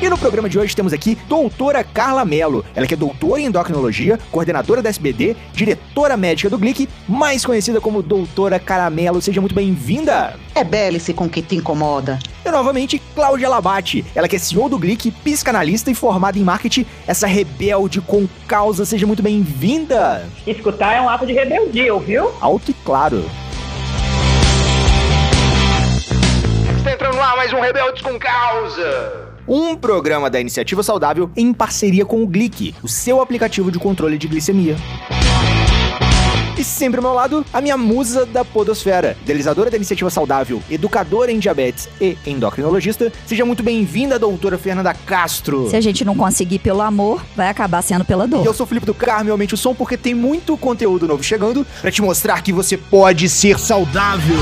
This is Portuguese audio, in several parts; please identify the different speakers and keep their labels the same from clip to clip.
Speaker 1: e no programa de hoje temos aqui doutora Carla Mello. Ela que é doutora em endocrinologia, coordenadora da SBD, diretora médica do Glic, mais conhecida como doutora Caramelo. Seja muito bem-vinda!
Speaker 2: É Bélice com que te incomoda.
Speaker 1: E novamente, Cláudia Labate. Ela que é CEO do Glic, psicanalista e formada em marketing, essa rebelde com causa. Seja muito bem-vinda!
Speaker 3: Escutar é um ato de rebeldia, ouviu?
Speaker 1: Alto e claro. Está entrando lá mais um Rebeldes com Causa um programa da Iniciativa Saudável em parceria com o Glic, o seu aplicativo de controle de glicemia. E sempre ao meu lado, a minha musa da podosfera, idealizadora da iniciativa saudável, educadora em diabetes e endocrinologista. Seja muito bem-vinda, doutora Fernanda Castro.
Speaker 4: Se a gente não conseguir pelo amor, vai acabar sendo pela dor.
Speaker 1: E eu sou o Felipe do Carmo, aumente o som, porque tem muito conteúdo novo chegando para te mostrar que você pode ser saudável.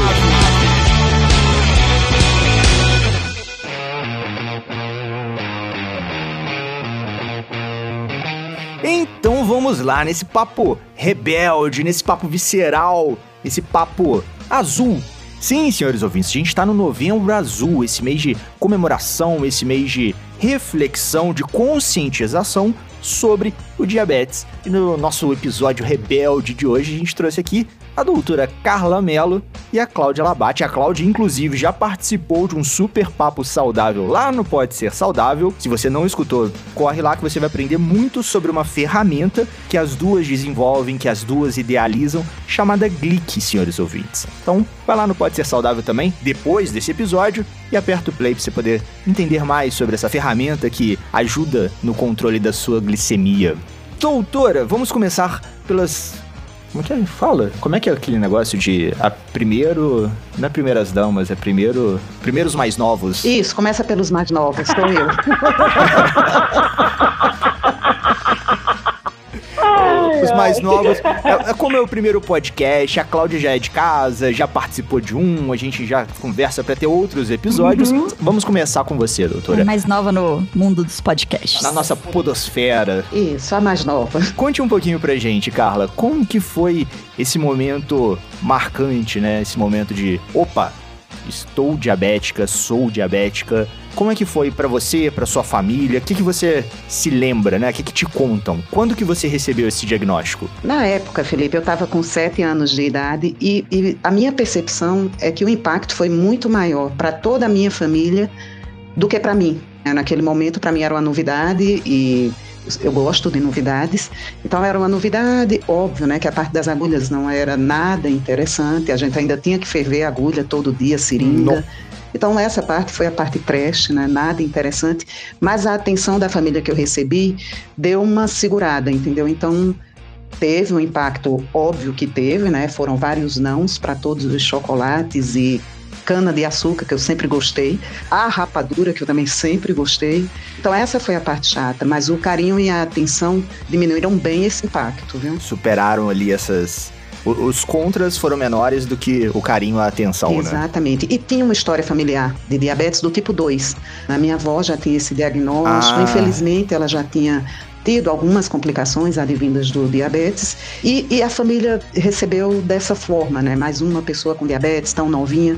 Speaker 1: Vamos lá, nesse papo rebelde, nesse papo visceral, esse papo azul. Sim, senhores ouvintes, a gente está no Novembro Azul, esse mês de comemoração, esse mês de reflexão, de conscientização sobre o diabetes. E no nosso episódio rebelde de hoje, a gente trouxe aqui a doutora Carla Mello e a Cláudia Labate. A Cláudia, inclusive, já participou de um super papo saudável lá no Pode Ser Saudável. Se você não escutou, corre lá que você vai aprender muito sobre uma ferramenta que as duas desenvolvem, que as duas idealizam, chamada Glick, senhores ouvintes. Então, vai lá no Pode Ser Saudável também, depois desse episódio, e aperta o play para você poder entender mais sobre essa ferramenta que ajuda no controle da sua glicemia. Doutora, vamos começar pelas como é que fala? Como é que é aquele negócio de a primeiro. Não é primeiras damas, é primeiro. Primeiros mais novos.
Speaker 2: Isso, começa pelos mais novos, sou eu.
Speaker 1: os mais novos. É, é, como é o primeiro podcast, a Cláudia já é de casa, já participou de um, a gente já conversa para ter outros episódios. Uhum. Vamos começar com você, doutora.
Speaker 4: É mais nova no mundo dos podcasts.
Speaker 1: Na nossa podosfera.
Speaker 2: Isso, a mais nova.
Speaker 1: Conte um pouquinho pra gente, Carla, como que foi esse momento marcante, né? Esse momento de, opa, estou diabética, sou diabética. Como é que foi para você, para sua família? O que, que você se lembra, né? O que, que te contam? Quando que você recebeu esse diagnóstico?
Speaker 2: Na época, Felipe, eu estava com 7 anos de idade e, e a minha percepção é que o impacto foi muito maior para toda a minha família do que para mim. Naquele momento, para mim era uma novidade e eu gosto de novidades. Então era uma novidade, óbvio, né, que a parte das agulhas não era nada interessante, a gente ainda tinha que ferver a agulha todo dia, seringa. Não. Então, essa parte foi a parte preste, né? nada interessante, mas a atenção da família que eu recebi deu uma segurada, entendeu? Então, teve um impacto óbvio que teve, né? Foram vários nãos para todos os chocolates e cana de açúcar, que eu sempre gostei, a rapadura, que eu também sempre gostei. Então, essa foi a parte chata, mas o carinho e a atenção diminuíram bem esse impacto, viu?
Speaker 1: Superaram ali essas os contras foram menores do que o carinho, a atenção,
Speaker 2: né? Exatamente.
Speaker 1: Né?
Speaker 2: E tinha uma história familiar de diabetes do tipo 2. A minha avó já tinha esse diagnóstico, ah. infelizmente ela já tinha tido algumas complicações advindas do diabetes e, e, a família recebeu dessa forma, né? Mais uma pessoa com diabetes tão novinha.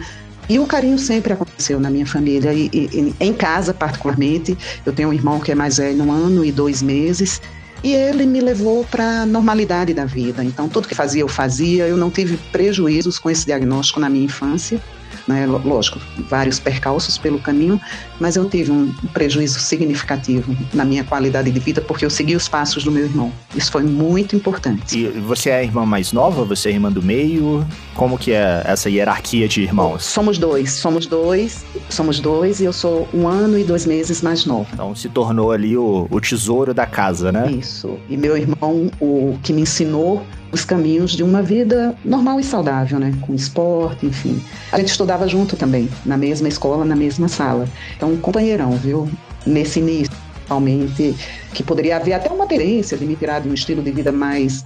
Speaker 2: E o carinho sempre aconteceu na minha família, e, e, em casa particularmente. Eu tenho um irmão que é mais velho, um ano e dois meses, e ele me levou para a normalidade da vida. Então, tudo que fazia, eu fazia. Eu não tive prejuízos com esse diagnóstico na minha infância né? Lógico, vários percalços pelo caminho, mas eu tive um prejuízo significativo na minha qualidade de vida porque eu segui os passos do meu irmão. Isso foi muito importante.
Speaker 1: E você é a irmã mais nova? Você é a irmã do meio? Como que é essa hierarquia de irmãos?
Speaker 2: Somos dois, somos dois, somos dois e eu sou um ano e dois meses mais nova.
Speaker 1: Então se tornou ali o, o tesouro da casa, né?
Speaker 2: Isso. E meu irmão, o que me ensinou os caminhos de uma vida normal e saudável, né? Com esporte, enfim. A gente estudava junto também, na mesma escola, na mesma sala. Então, um companheirão, viu? Nesse início, principalmente, que poderia haver até uma tendência de me tirar de um estilo de vida mais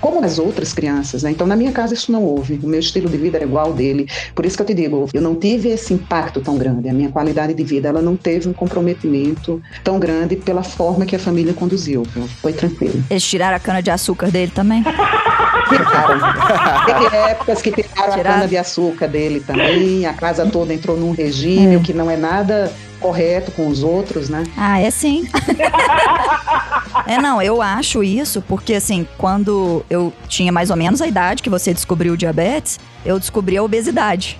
Speaker 2: como as outras crianças, né? Então, na minha casa isso não houve. O meu estilo de vida era igual ao dele. Por isso que eu te digo, eu não tive esse impacto tão grande. A minha qualidade de vida, ela não teve um comprometimento tão grande pela forma que a família conduziu. Foi tranquilo.
Speaker 4: Eles tiraram a cana de açúcar dele também?
Speaker 2: Teve épocas que tiraram, tiraram. a cana de açúcar dele também. A casa toda entrou num regime, é. o que não é nada correto com os outros, né?
Speaker 4: Ah, é sim. é, não, eu acho isso porque, assim, quando eu tinha mais ou menos a idade que você descobriu o diabetes, eu descobri a obesidade.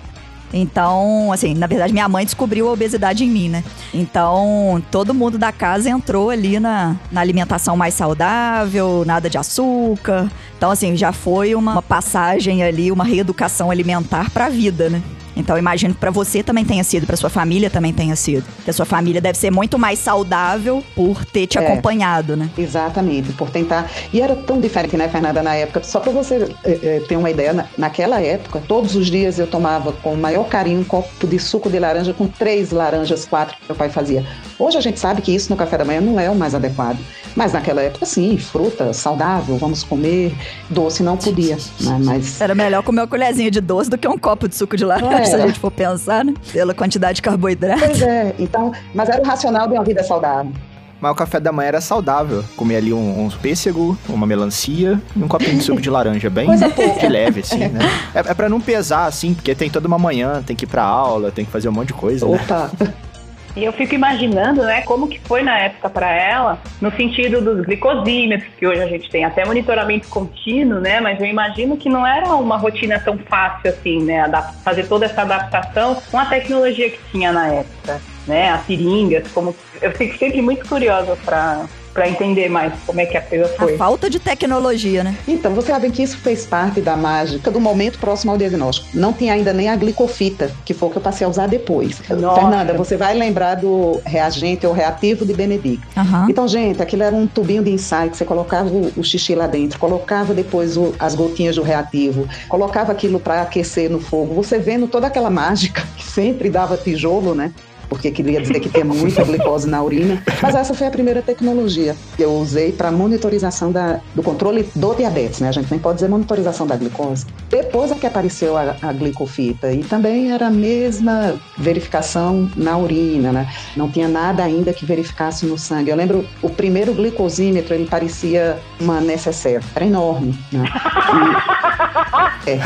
Speaker 4: Então, assim, na verdade, minha mãe descobriu a obesidade em mim, né? Então, todo mundo da casa entrou ali na, na alimentação mais saudável, nada de açúcar. Então, assim, já foi uma, uma passagem ali, uma reeducação alimentar para a vida, né? Então, imagino que para você também tenha sido, para sua família também tenha sido. Que a sua família deve ser muito mais saudável por ter te é, acompanhado, né?
Speaker 2: Exatamente, por tentar. E era tão diferente, né, Fernanda, na época. Só para você é, é, ter uma ideia, na, naquela época, todos os dias eu tomava com o maior carinho um copo de suco de laranja com três laranjas, quatro que meu pai fazia. Hoje a gente sabe que isso no café da manhã não é o mais adequado. Mas naquela época, sim, fruta, saudável, vamos comer. Doce não podia, né? Mas...
Speaker 4: Era melhor comer uma colherzinha de doce do que um copo de suco de laranja, é. Se a gente for pensar, né? Pela quantidade de carboidrato.
Speaker 2: Pois é, então, mas era o racional de uma vida saudável.
Speaker 1: Mas o café da manhã era saudável. Comer ali um, um pêssego, uma melancia e um copinho de suco de laranja, bem de leve, assim, né? É, é pra não pesar, assim, porque tem toda uma manhã, tem que ir pra aula, tem que fazer um monte de coisa,
Speaker 2: né? Opa!
Speaker 3: Né? E eu fico imaginando, né, como que foi na época para ela, no sentido dos glicosímetros, que hoje a gente tem até monitoramento contínuo, né, mas eu imagino que não era uma rotina tão fácil assim, né, fazer toda essa adaptação com a tecnologia que tinha na época, né, as seringas, como eu fico sempre muito curiosa para para entender mais como é que a coisa foi.
Speaker 4: A falta de tecnologia, né?
Speaker 2: Então, você sabe que isso fez parte da mágica do momento próximo ao diagnóstico. Não tinha ainda nem a glicofita, que foi o que eu passei a usar depois. Nossa. Fernanda, você vai lembrar do reagente ou reativo de Benedict. Uhum. Então, gente, aquilo era um tubinho de ensaio que você colocava o, o xixi lá dentro, colocava depois o, as gotinhas do reativo, colocava aquilo para aquecer no fogo. Você vendo toda aquela mágica que sempre dava tijolo, né? Porque queria dizer que tem muita glicose na urina. Mas essa foi a primeira tecnologia que eu usei para monitorização da, do controle do diabetes, né? A gente nem pode dizer monitorização da glicose. Depois é que apareceu a, a glicofita e também era a mesma verificação na urina, né? Não tinha nada ainda que verificasse no sangue. Eu lembro o primeiro glicosímetro, ele parecia uma necessaire, era enorme, né?
Speaker 3: E, é.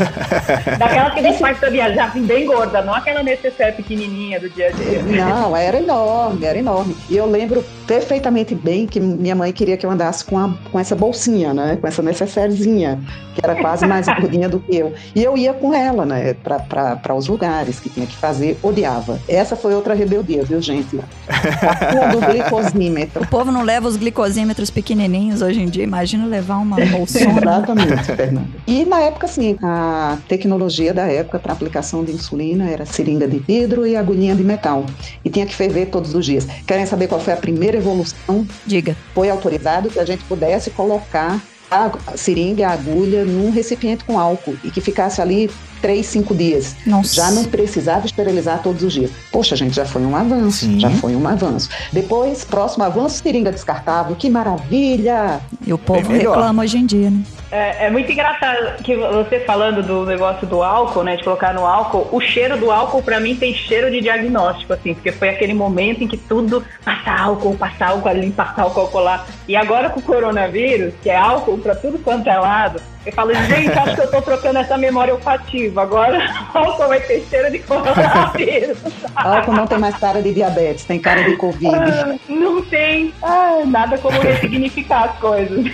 Speaker 3: Daquela que a gente faz pra viajar assim, bem gorda, não aquela necessaire pequenininha do dia a dia.
Speaker 2: Não, era enorme, era enorme. E eu lembro perfeitamente bem que minha mãe queria que eu andasse com, a, com essa bolsinha, né? Com essa necessairezinha, que era quase mais gordinha do que eu. E eu ia com ela, né? Para os lugares que tinha que fazer, odiava. Essa foi outra rebeldia, viu, gente? A do glicosímetro.
Speaker 4: O povo não leva os glicosímetros pequenininhos hoje em dia, imagina levar uma bolsona.
Speaker 2: Exatamente, Fernanda. E na época, sim, a tecnologia da época para aplicação de insulina era seringa de vidro e agulhinha de metal e tinha que ferver todos os dias. Querem saber qual foi a primeira evolução?
Speaker 4: Diga.
Speaker 2: Foi autorizado que a gente pudesse colocar a seringa e a agulha num recipiente com álcool e que ficasse ali três, cinco dias. Nossa. Já não precisava esterilizar todos os dias. Poxa, gente, já foi um avanço. Sim. Já foi um avanço. Depois, próximo avanço, seringa descartável. Que maravilha!
Speaker 4: E o povo reclama hoje em dia, né?
Speaker 3: É, é, muito engraçado que você falando do negócio do álcool, né, de colocar no álcool, o cheiro do álcool para mim tem cheiro de diagnóstico, assim, porque foi aquele momento em que tudo passa álcool, passa álcool ali, passa álcool lá. E agora com o coronavírus, que é álcool para tudo quanto é lado, eu falo, gente, acho que eu tô trocando essa memória olfativa. Agora álcool vai ter cheiro de coronavírus.
Speaker 2: álcool não tem mais cara de diabetes, tem cara de Covid. Ah,
Speaker 3: não tem ah, nada como ressignificar as coisas.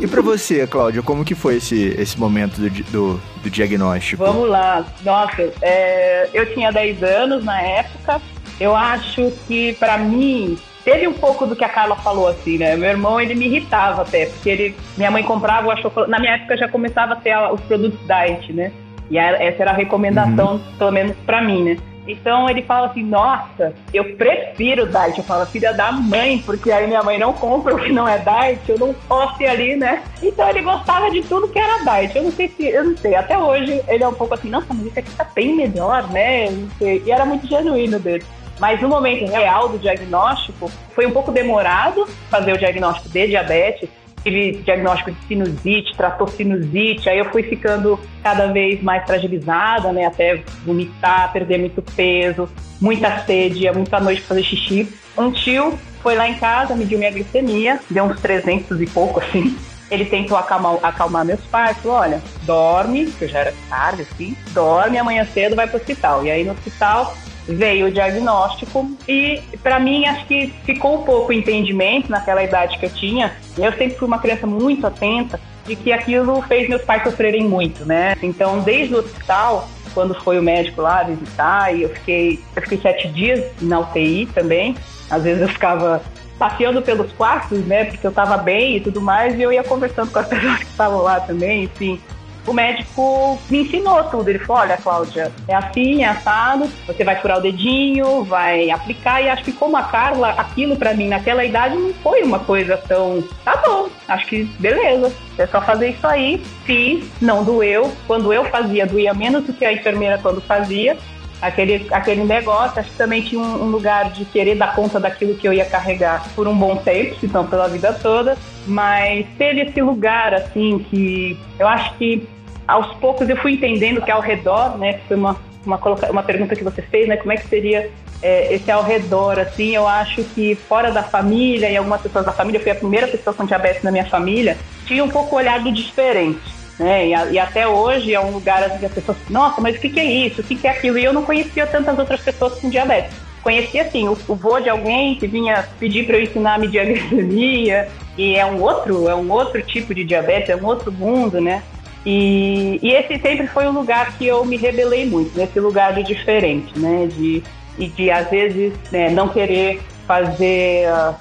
Speaker 1: E para você, Cláudia, como que foi esse, esse momento do, do, do diagnóstico?
Speaker 3: Vamos lá. Nossa, é, eu tinha 10 anos na época. Eu acho que para mim teve um pouco do que a Carla falou assim, né? Meu irmão, ele me irritava até, porque ele, minha mãe comprava o chocolate. Na minha época já começava a ter os produtos diet, né? E essa era a recomendação, uhum. pelo menos para mim, né? Então ele fala assim, nossa, eu prefiro diet. Eu falo, filha da mãe, porque aí minha mãe não compra o que não é diet, eu não posso ir ali, né? Então ele gostava de tudo que era diet. Eu não sei se, eu não sei, até hoje ele é um pouco assim, nossa, mas isso aqui tá bem melhor, né? Não sei. E era muito genuíno dele. Mas no momento real do diagnóstico, foi um pouco demorado fazer o diagnóstico de diabetes, tive diagnóstico de sinusite, tratou sinusite, aí eu fui ficando cada vez mais fragilizada, né, até vomitar, perder muito peso, muita sede, muita noite pra fazer xixi. Um tio foi lá em casa, mediu minha glicemia, deu uns 300 e pouco, assim. Ele tentou acalmar, acalmar meus pais, falou, olha, dorme, que eu já era tarde, assim, dorme, amanhã cedo vai pro hospital. E aí no hospital veio o diagnóstico e para mim acho que ficou um pouco o entendimento naquela idade que eu tinha. Eu sempre fui uma criança muito atenta de que aquilo fez meus pais sofrerem muito, né? Então, desde o hospital, quando foi o médico lá visitar, e eu fiquei, eu fiquei sete dias na UTI também. Às vezes eu ficava passeando pelos quartos, né? Porque eu tava bem e tudo mais, e eu ia conversando com as pessoas que estavam lá também, enfim o médico me ensinou tudo. Ele falou: olha, Cláudia, é assim, é assado, você vai furar o dedinho, vai aplicar. E acho que, como a Carla, aquilo para mim naquela idade não foi uma coisa tão. Tá bom, acho que beleza, é só fazer isso aí. Fiz, não doeu. Quando eu fazia, doía menos do que a enfermeira quando fazia aquele, aquele negócio. Acho que também tinha um, um, lugar de querer dar conta daquilo que eu ia carregar por um bom tempo, se não pela vida toda. Mas teve esse lugar, assim, que eu acho que aos poucos eu fui entendendo que ao redor, né, foi uma, uma, uma pergunta que você fez, né, como é que seria é, esse ao redor, assim, eu acho que fora da família e algumas pessoas da família, eu fui a primeira pessoa com diabetes na minha família, tinha um pouco olhar do diferente. Né? E, a, e, até hoje é um lugar assim, que as pessoas, nossa, mas o que, que é isso? O que, que é aquilo? E eu não conhecia tantas outras pessoas com diabetes. Conhecia, assim, o, o vô de alguém que vinha pedir para eu ensinar a medir a glicemia, e é um outro, é um outro tipo de diabetes, é um outro mundo, né? E, e esse sempre foi um lugar que eu me rebelei muito, nesse lugar de diferente, né? De, e de, às vezes, né, não querer fazer uh,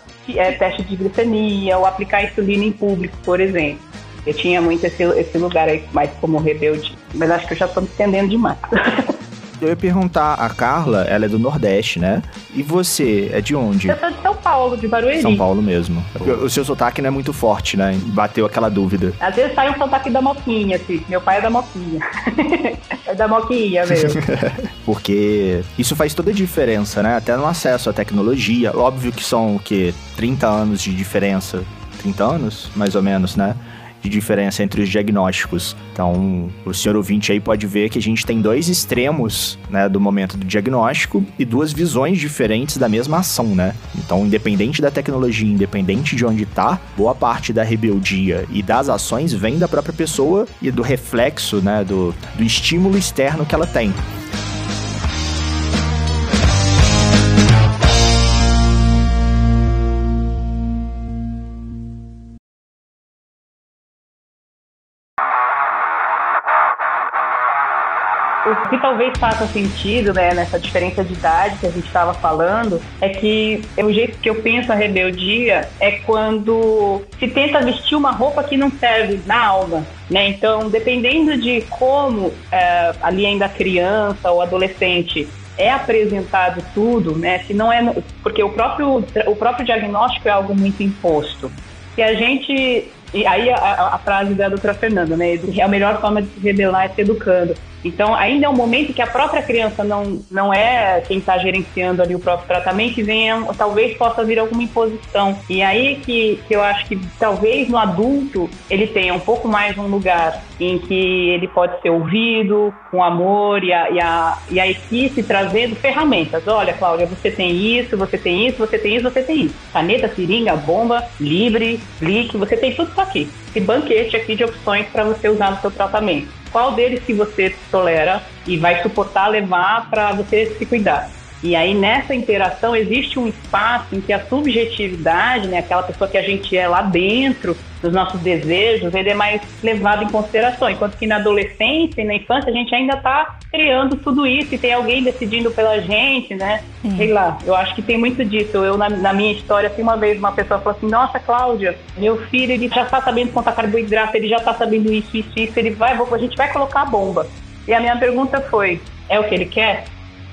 Speaker 3: teste de glicemia ou aplicar insulina em público, por exemplo. Eu tinha muito esse, esse lugar aí mais como rebelde, mas acho que eu já estou me estendendo demais.
Speaker 1: Eu ia perguntar, a Carla, ela é do Nordeste, né? E você, é de onde?
Speaker 3: Eu sou de São Paulo, de Barueri.
Speaker 1: São Paulo mesmo. O seu sotaque não é muito forte, né? Bateu aquela dúvida.
Speaker 3: Às vezes sai um sotaque da Moquinha, assim. Meu pai é da Moquinha. é da Moquinha mesmo.
Speaker 1: Porque isso faz toda a diferença, né? Até no acesso à tecnologia. Óbvio que são, o quê? 30 anos de diferença. 30 anos, mais ou menos, né? De diferença entre os diagnósticos. Então, o senhor ouvinte aí pode ver que a gente tem dois extremos, né, do momento do diagnóstico e duas visões diferentes da mesma ação, né? Então, independente da tecnologia, independente de onde tá, boa parte da rebeldia e das ações vem da própria pessoa e do reflexo, né, do, do estímulo externo que ela tem.
Speaker 3: O que talvez faça sentido, né, nessa diferença de idade que a gente estava falando, é que o jeito que eu penso a rebeldia é quando se tenta vestir uma roupa que não serve na alma, né? Então, dependendo de como é, ali ainda criança ou adolescente é apresentado tudo, né? Se não é porque o próprio o próprio diagnóstico é algo muito imposto. Se a gente e aí a, a, frase da doutora Fernanda, né? A melhor forma de se rebelar é se educando. Então, ainda é um momento que a própria criança não, não é quem está gerenciando ali o próprio tratamento e venha, talvez possa vir alguma imposição. E aí que, que eu acho que talvez no adulto ele tenha um pouco mais um lugar em que ele pode ser ouvido com amor e a, e a, e a equipe trazendo ferramentas. Olha, Cláudia, você tem isso, você tem isso, você tem isso, você tem isso. Caneta, seringa, bomba, libre, blick, você tem tudo isso aqui. Esse banquete aqui de opções para você usar no seu tratamento qual deles que você tolera e vai suportar levar para você se cuidar. E aí nessa interação existe um espaço em que a subjetividade, né, aquela pessoa que a gente é lá dentro, dos nossos desejos, ele é mais levado em consideração. Enquanto que na adolescência e na infância a gente ainda está criando tudo isso e tem alguém decidindo pela gente, né? Sei lá, eu acho que tem muito disso. Eu, na, na minha história, assim, uma vez uma pessoa falou assim: Nossa, Cláudia, meu filho, ele já está sabendo contar carboidrato, ele já está sabendo isso, isso, isso, ele vai, a gente vai colocar a bomba. E a minha pergunta foi: É o que ele quer?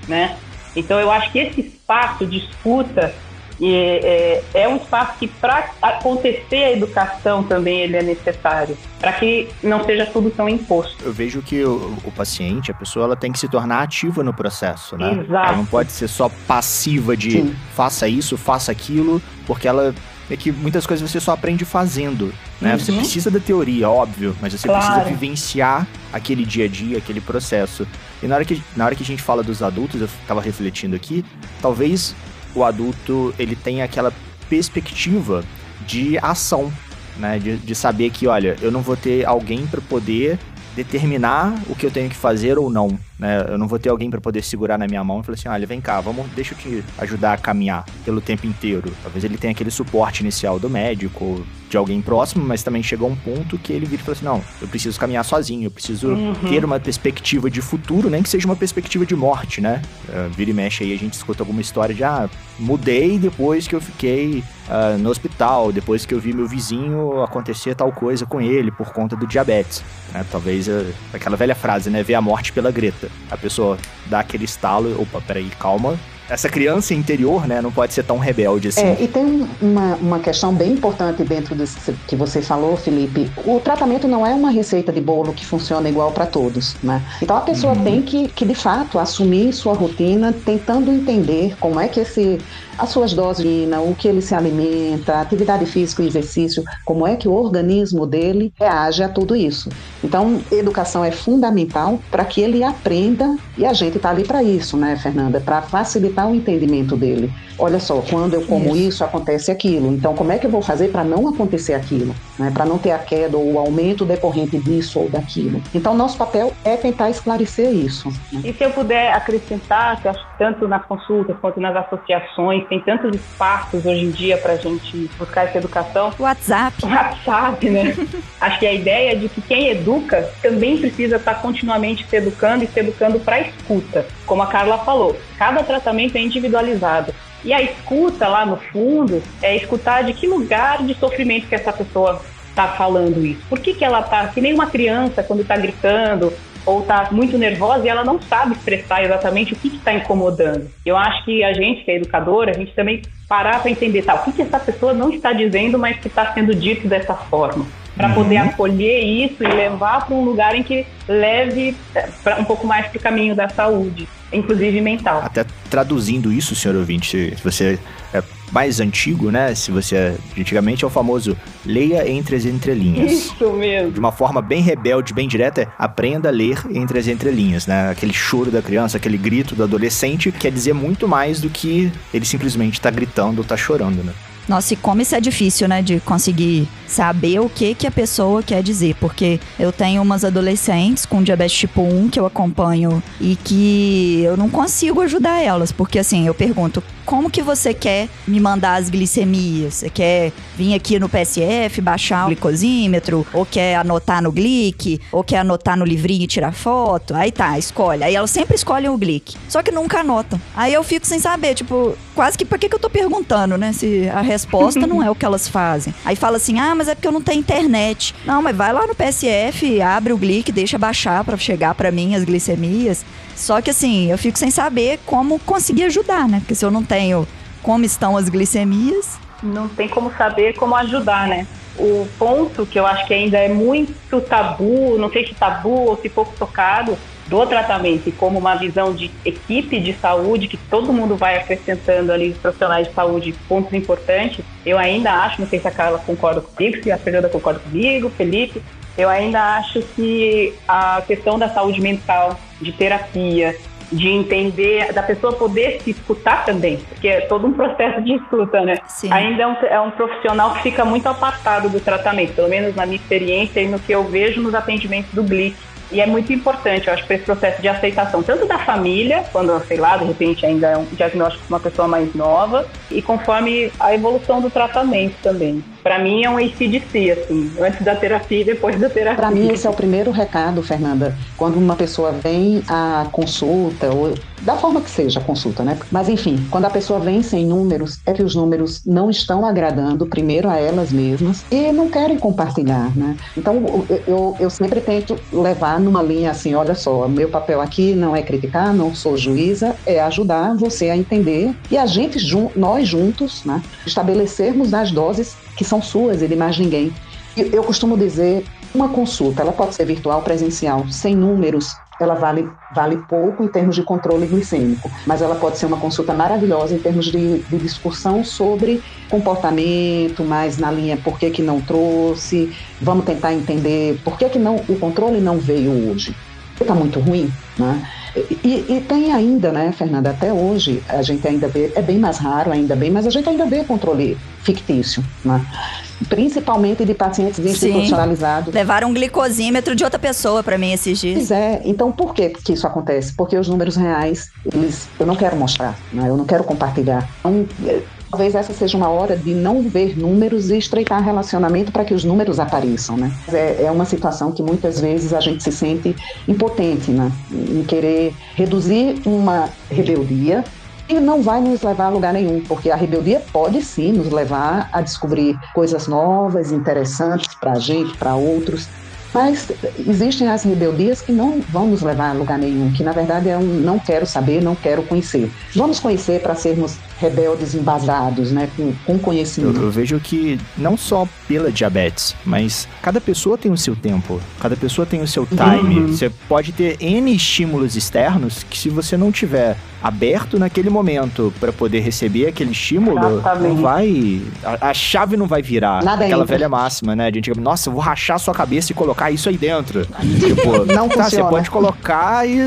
Speaker 3: Né? Então eu acho que esse espaço de escuta é, é, é, um espaço que para acontecer a educação também ele é necessário, para que não seja tudo tão imposto.
Speaker 1: Eu vejo que o, o, paciente, a pessoa, ela tem que se tornar ativa no processo, né?
Speaker 3: Exato.
Speaker 1: Ela não pode ser só passiva de Sim. faça isso, faça aquilo, porque ela é que muitas coisas você só aprende fazendo, né? Uhum. Você precisa da teoria, óbvio, mas você claro. precisa vivenciar aquele dia a dia, aquele processo. E na hora que, na hora que a gente fala dos adultos, eu tava refletindo aqui, talvez o adulto ele tenha aquela perspectiva de ação, né? De, de saber que, olha, eu não vou ter alguém para poder determinar o que eu tenho que fazer ou não. Né? Eu não vou ter alguém para poder segurar na minha mão e falar assim: olha, vem cá, vamos, deixa eu te ajudar a caminhar pelo tempo inteiro. Talvez ele tenha aquele suporte inicial do médico, de alguém próximo, mas também chegou um ponto que ele vira e fala assim: não, eu preciso caminhar sozinho, eu preciso uhum. ter uma perspectiva de futuro, nem que seja uma perspectiva de morte, né? Uh, vira e mexe aí, a gente escuta alguma história de, ah, mudei depois que eu fiquei uh, no hospital, depois que eu vi meu vizinho acontecer tal coisa com ele por conta do diabetes. Né? Talvez uh, aquela velha frase, né? Ver a morte pela greta a pessoa dá aquele estalo, opa, peraí, calma, essa criança interior, né, não pode ser tão rebelde assim.
Speaker 2: É, e tem uma, uma questão bem importante dentro disso que você falou, Felipe. O tratamento não é uma receita de bolo que funciona igual para todos, né? Então a pessoa uhum. tem que, que, de fato, assumir sua rotina, tentando entender como é que esse as suas doses o que ele se alimenta, atividade física e exercício, como é que o organismo dele reage a tudo isso. Então, educação é fundamental para que ele aprenda e a gente está ali para isso, né, Fernanda? Para facilitar o entendimento dele. Olha só, quando eu como isso. isso, acontece aquilo. Então, como é que eu vou fazer para não acontecer aquilo? Né? Para não ter a queda ou o aumento decorrente disso ou daquilo. Então, nosso papel é tentar esclarecer isso.
Speaker 3: Né? E se eu puder acrescentar, que acho que tanto nas consultas quanto nas associações, tem tantos espaços hoje em dia para a gente buscar essa educação.
Speaker 4: WhatsApp.
Speaker 3: WhatsApp, né? acho que a ideia é de que quem educa também precisa estar tá continuamente se educando e se educando para escuta. Como a Carla falou, cada tratamento é individualizado. E a escuta lá no fundo é escutar de que lugar de sofrimento que essa pessoa está falando isso. Por que, que ela está, que nem uma criança quando está gritando ou está muito nervosa e ela não sabe expressar exatamente o que está incomodando. Eu acho que a gente, que é educadora, a gente também parar para entender tá, o que, que essa pessoa não está dizendo, mas que está sendo dito dessa forma para uhum. poder acolher isso e levar para um lugar em que leve pra, um pouco mais para o caminho da saúde, inclusive mental.
Speaker 1: Até traduzindo isso, senhor ouvinte, se você é mais antigo, né? Se você é, antigamente é o famoso leia entre as entrelinhas.
Speaker 3: Isso mesmo.
Speaker 1: De uma forma bem rebelde, bem direta, é aprenda a ler entre as entrelinhas, né? Aquele choro da criança, aquele grito do adolescente quer dizer muito mais do que ele simplesmente tá gritando ou tá chorando, né?
Speaker 4: Nossa, e como isso é difícil, né? De conseguir saber o que, que a pessoa quer dizer. Porque eu tenho umas adolescentes com diabetes tipo 1 que eu acompanho e que eu não consigo ajudar elas. Porque assim, eu pergunto, como que você quer me mandar as glicemias? Você quer vir aqui no PSF, baixar o glicosímetro? Ou quer anotar no Glic? Ou quer anotar no livrinho e tirar foto? Aí tá, escolhe. Aí elas sempre escolhem o Glic. Só que nunca anotam. Aí eu fico sem saber, tipo, quase que pra que, que eu tô perguntando, né? Se a resposta não é o que elas fazem. Aí fala assim: ah, mas é porque eu não tenho internet. Não, mas vai lá no PSF, abre o Glic, deixa baixar para chegar para mim as glicemias. Só que assim, eu fico sem saber como conseguir ajudar, né? Porque se eu não tenho como estão as glicemias.
Speaker 3: Não tem como saber como ajudar, né? O ponto que eu acho que ainda é muito tabu, não sei se tabu ou se pouco tocado, do tratamento e como uma visão de equipe de saúde, que todo mundo vai acrescentando ali, os profissionais de saúde, pontos importantes, eu ainda acho, não sei se a Carla concorda comigo, se a Fernanda concorda comigo, Felipe, eu ainda acho que a questão da saúde mental, de terapia, de entender, da pessoa poder se escutar também, porque é todo um processo de escuta, né? Sim. Ainda é um, é um profissional que fica muito apartado do tratamento, pelo menos na minha experiência e no que eu vejo nos atendimentos do GLIC e é muito importante, eu acho, para esse processo de aceitação, tanto da família, quando, sei lá, de repente ainda é um diagnóstico de uma pessoa mais nova, e conforme a evolução do tratamento também. Para mim é um ACDC, assim, antes da terapia e depois da terapia.
Speaker 2: Para mim esse é o primeiro recado, Fernanda. Quando uma pessoa vem à consulta, ou da forma que seja a consulta, né? Mas enfim, quando a pessoa vem sem números, é que os números não estão agradando primeiro a elas mesmas e não querem compartilhar, né? Então eu, eu, eu sempre tento levar numa linha assim, olha só, meu papel aqui não é criticar, não sou juíza, é ajudar você a entender e a gente, nós juntos, né, estabelecermos as doses que são suas e de mais ninguém. Eu costumo dizer, uma consulta, ela pode ser virtual, presencial, sem números, ela vale, vale pouco em termos de controle glicêmico, mas ela pode ser uma consulta maravilhosa em termos de, de discussão sobre comportamento, mais na linha por que, que não trouxe, vamos tentar entender por que, que não, o controle não veio hoje. Está muito ruim, né? E, e, tem ainda, né, Fernanda, até hoje a gente ainda vê, é bem mais raro ainda bem, mas a gente ainda vê controle fictício, né? Principalmente de pacientes institucionalizados.
Speaker 4: Sim. Levaram um glicosímetro de outra pessoa para mim esses dias.
Speaker 2: Pois é. Então, por que, que isso acontece? Porque os números reais, eles, eu não quero mostrar, né? eu não quero compartilhar. Então, Talvez essa seja uma hora de não ver números e estreitar relacionamento para que os números apareçam, né? É, é, uma situação que muitas vezes a gente se sente impotente, né? Em querer reduzir uma rebeldia e não vai nos levar a lugar nenhum, porque a rebeldia pode sim nos levar a descobrir coisas novas, interessantes para a gente, para outros, mas existem as rebeldias que não vão nos levar a lugar nenhum, que na verdade é um não quero saber, não quero conhecer. Vamos conhecer para sermos rebeldes embasados, né, com, com conhecimento.
Speaker 1: Eu, eu, vejo que não só pela diabetes, mas cada pessoa tem o seu tempo, cada pessoa tem o seu time. Uhum. Você pode ter N estímulos externos que se você não tiver aberto naquele momento para poder receber aquele estímulo, Exatamente. não vai. A, a, chave não vai virar. Nada Aquela entra. velha máxima, né? A gente, nossa, eu vou rachar sua cabeça e colocar isso aí dentro. tipo, não tá, funciona. você pode colocar e,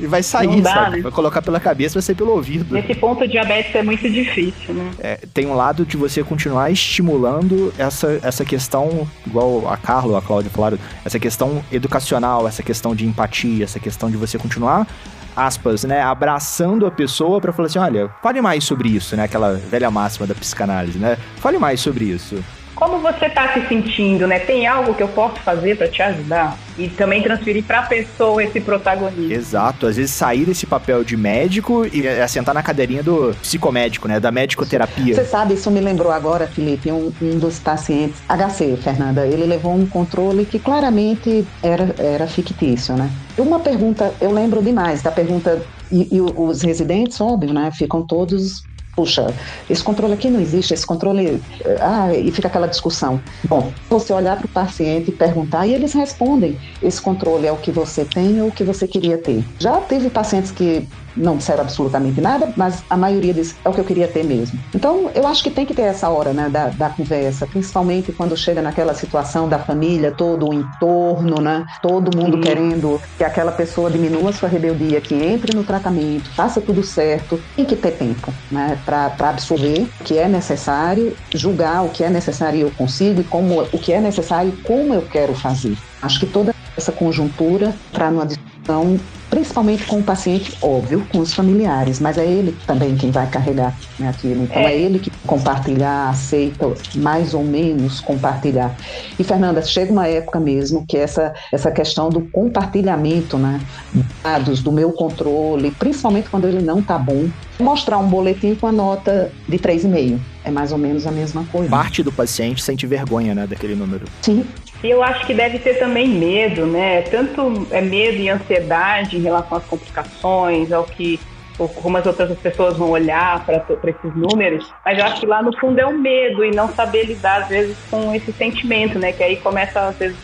Speaker 1: e vai sair, dá, sabe? Né? Vai colocar pela cabeça, vai sair pelo ouvido.
Speaker 3: Nesse ponto, diabetes é muito difícil, né?
Speaker 1: É, tem um lado de você continuar estimulando essa, essa questão, igual a Carla, a Cláudia falaram, essa questão educacional, essa questão de empatia, essa questão de você continuar aspas, né, abraçando a pessoa para falar assim, olha, fale mais sobre isso, né, aquela velha máxima da psicanálise, né? Fale mais sobre isso.
Speaker 3: Como você está se sentindo, né? Tem algo que eu posso fazer para te ajudar? E também transferir para a pessoa esse protagonismo.
Speaker 1: Exato, às vezes sair desse papel de médico e assentar na cadeirinha do psicomédico, né? Da médico-terapia.
Speaker 2: Você sabe, isso me lembrou agora, Felipe, um, um dos pacientes, HC, Fernanda, ele levou um controle que claramente era, era fictício, né? Uma pergunta, eu lembro demais da pergunta, e, e os residentes, óbvio, né? Ficam todos puxa, esse controle aqui não existe, esse controle. Ah, e fica aquela discussão. Bom, você olhar para o paciente e perguntar, e eles respondem: esse controle é o que você tem ou o que você queria ter. Já teve pacientes que não disseram absolutamente nada, mas a maioria disse, é o que eu queria ter mesmo. Então, eu acho que tem que ter essa hora né, da, da conversa, principalmente quando chega naquela situação da família, todo o entorno, né, todo mundo Sim. querendo que aquela pessoa diminua sua rebeldia, que entre no tratamento, faça tudo certo. Tem que ter tempo né, para absorver o que é necessário, julgar o que é necessário e eu consigo, e como, o que é necessário e como eu quero fazer. Acho que toda essa conjuntura para numa discussão principalmente com o paciente, óbvio, com os familiares, mas é ele também quem vai carregar né, aquilo. Então é. é ele que compartilhar, aceita mais ou menos compartilhar. E Fernanda, chega uma época mesmo que essa, essa questão do compartilhamento, né, dados, do meu controle, principalmente quando ele não está bom, mostrar um boletim com a nota de 3,5. É mais ou menos a mesma coisa.
Speaker 1: Parte do paciente sente vergonha, né, daquele número.
Speaker 2: Sim,
Speaker 3: e eu acho que deve ter também medo, né? Tanto é medo e ansiedade em relação às complicações, ao que como as outras pessoas vão olhar para esses números, mas eu acho que lá no fundo é o medo e não saber lidar às vezes com esse sentimento, né? Que aí começa às vezes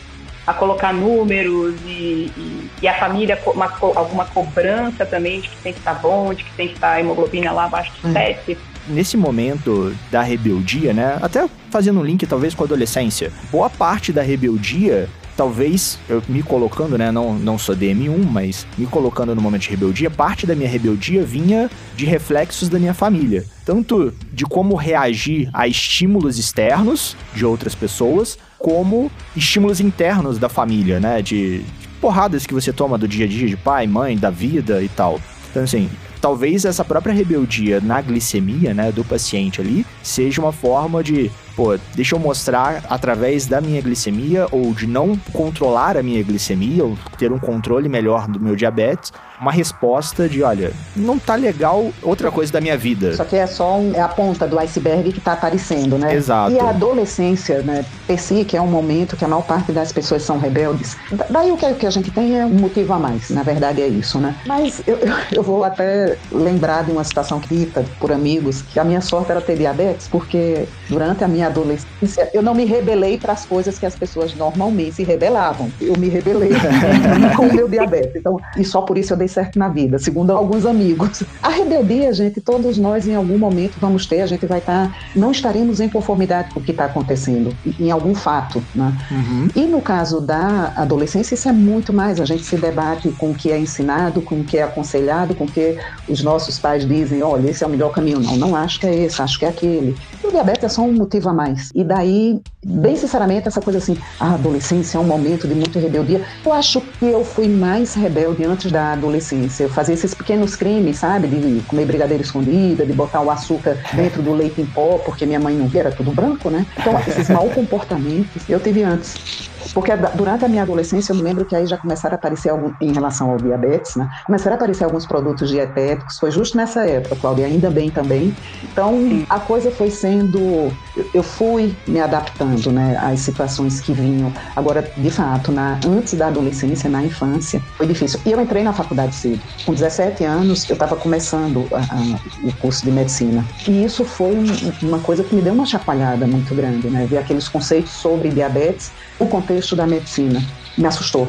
Speaker 3: a colocar números e, e, e a família uma, alguma cobrança também de que tem que estar tá bom, de que tem que estar tá a hemoglobina lá abaixo de 7. Hum
Speaker 1: nesse momento da rebeldia, né? Até fazendo um link talvez com a adolescência. Boa parte da rebeldia talvez eu me colocando, né, não, não sou DM1, mas me colocando no momento de rebeldia, parte da minha rebeldia vinha de reflexos da minha família. Tanto de como reagir a estímulos externos de outras pessoas, como estímulos internos da família, né, de, de porradas que você toma do dia a dia de pai, mãe, da vida e tal. Então, assim, talvez essa própria rebeldia na glicemia, né, do paciente ali, seja uma forma de, pô, deixa eu mostrar através da minha glicemia ou de não controlar a minha glicemia ou ter um controle melhor do meu diabetes, uma resposta de, olha, não tá legal outra coisa da minha vida.
Speaker 2: Isso aqui é só um, é a ponta do iceberg que tá aparecendo, né?
Speaker 1: Exato.
Speaker 2: E a adolescência, né, si, que é um momento que a maior parte das pessoas são rebeldes. Daí o que a gente tem é um motivo a mais, na verdade é isso, né? Mas eu, eu vou até lembrar de uma situação dita por amigos, que a minha sorte era ter diabetes, porque durante a minha minha adolescência, eu não me rebelei para as coisas que as pessoas normalmente se rebelavam. Eu me rebelei com o meu diabetes. Então, e só por isso eu dei certo na vida, segundo alguns amigos. A rebeldia, gente, todos nós em algum momento vamos ter, a gente vai estar, tá, não estaremos em conformidade com o que está acontecendo, em algum fato. Né? Uhum. E no caso da adolescência, isso é muito mais. A gente se debate com o que é ensinado, com o que é aconselhado, com o que os nossos pais dizem: olha, esse é o melhor caminho. Não, não acho que é esse, acho que é aquele. E o diabetes é só um motivo a mais. E daí, bem sinceramente, essa coisa assim, a adolescência é um momento de muita rebeldia. Eu acho que eu fui mais rebelde antes da adolescência. Eu fazia esses pequenos crimes, sabe? De comer brigadeiro escondida, de botar o açúcar dentro do leite em pó, porque minha mãe não via, era tudo branco, né? Então, esses mal comportamentos eu tive antes. Porque durante a minha adolescência, eu me lembro que aí já começaram a aparecer, algum, em relação ao diabetes, né? Começaram a aparecer alguns produtos dietéticos, foi justo nessa época, Cláudia, ainda bem também. Então, a coisa foi sendo. Eu fui me adaptando, né, às situações que vinham. Agora, de fato, na, antes da adolescência, na infância, foi difícil. E eu entrei na faculdade cedo. Com 17 anos, eu estava começando a, a, o curso de medicina. E isso foi uma coisa que me deu uma chacoalhada muito grande, né? Ver aqueles conceitos sobre diabetes, o contexto da medicina. Me assustou.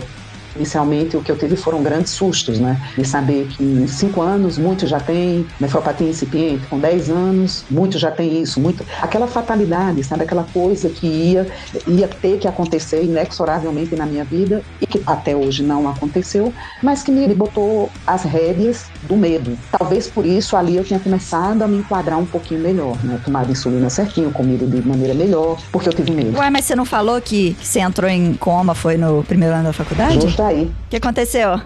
Speaker 2: Inicialmente, o que eu tive foram grandes sustos, né? De saber que em cinco anos, muitos já têm nefropatia incipiente, com dez anos, muitos já têm isso, muito. Aquela fatalidade, sabe? Aquela coisa que ia, ia ter que acontecer inexoravelmente na minha vida e que até hoje não aconteceu, mas que me botou as rédeas do medo. Talvez por isso ali eu tinha começado a me enquadrar um pouquinho melhor, né? Tomar insulina certinho, comido de maneira melhor, porque eu tive medo.
Speaker 4: Ué, mas você não falou que você entrou em coma foi no primeiro ano da faculdade?
Speaker 2: Justo aí.
Speaker 4: O que aconteceu?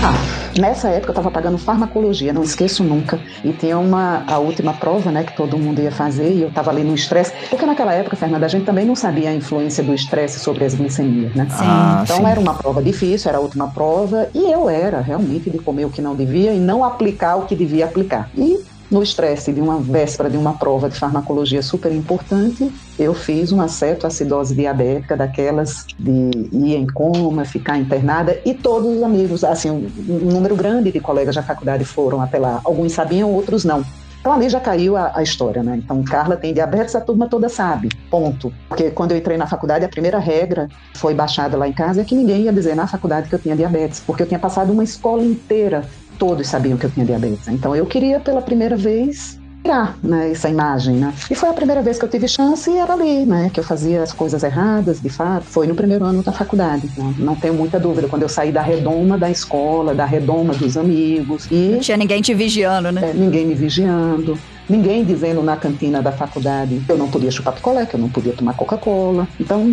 Speaker 2: Ah, nessa época eu estava pagando farmacologia, não esqueço nunca. E tinha uma a última prova, né, que todo mundo ia fazer e eu estava ali no estresse, porque naquela época, Fernanda, a gente também não sabia a influência do estresse sobre as glicemias, né? Sim. Ah, então sim. era uma prova difícil, era a última prova e eu era realmente de comer o que não devia e não aplicar o que devia aplicar. E no estresse de uma véspera de uma prova de farmacologia super importante, eu fiz uma cetoacidose diabética, daquelas de ir em coma, ficar internada, e todos os amigos, assim, um número grande de colegas da faculdade foram até lá. Alguns sabiam, outros não. Então ali já caiu a, a, história, né? Então Carla tem diabetes, a turma toda sabe, ponto. Porque quando eu entrei na faculdade, a primeira regra foi baixada lá em casa é que ninguém ia dizer na faculdade que eu tinha diabetes, porque eu tinha passado uma escola inteira todos sabiam que eu tinha diabetes. Então eu queria pela primeira vez tirar né, essa imagem, né? E foi a primeira vez que eu tive chance e era ali, né? Que eu fazia as coisas erradas, de fato. Foi no primeiro ano da faculdade. Né? Não tenho muita dúvida. Quando eu saí da redoma da escola, da redoma dos amigos. E,
Speaker 4: Não tinha ninguém te vigiando, né?
Speaker 2: É, ninguém me vigiando ninguém dizendo na cantina da faculdade que eu não podia chupar picolé, que eu não podia tomar Coca-Cola. Então,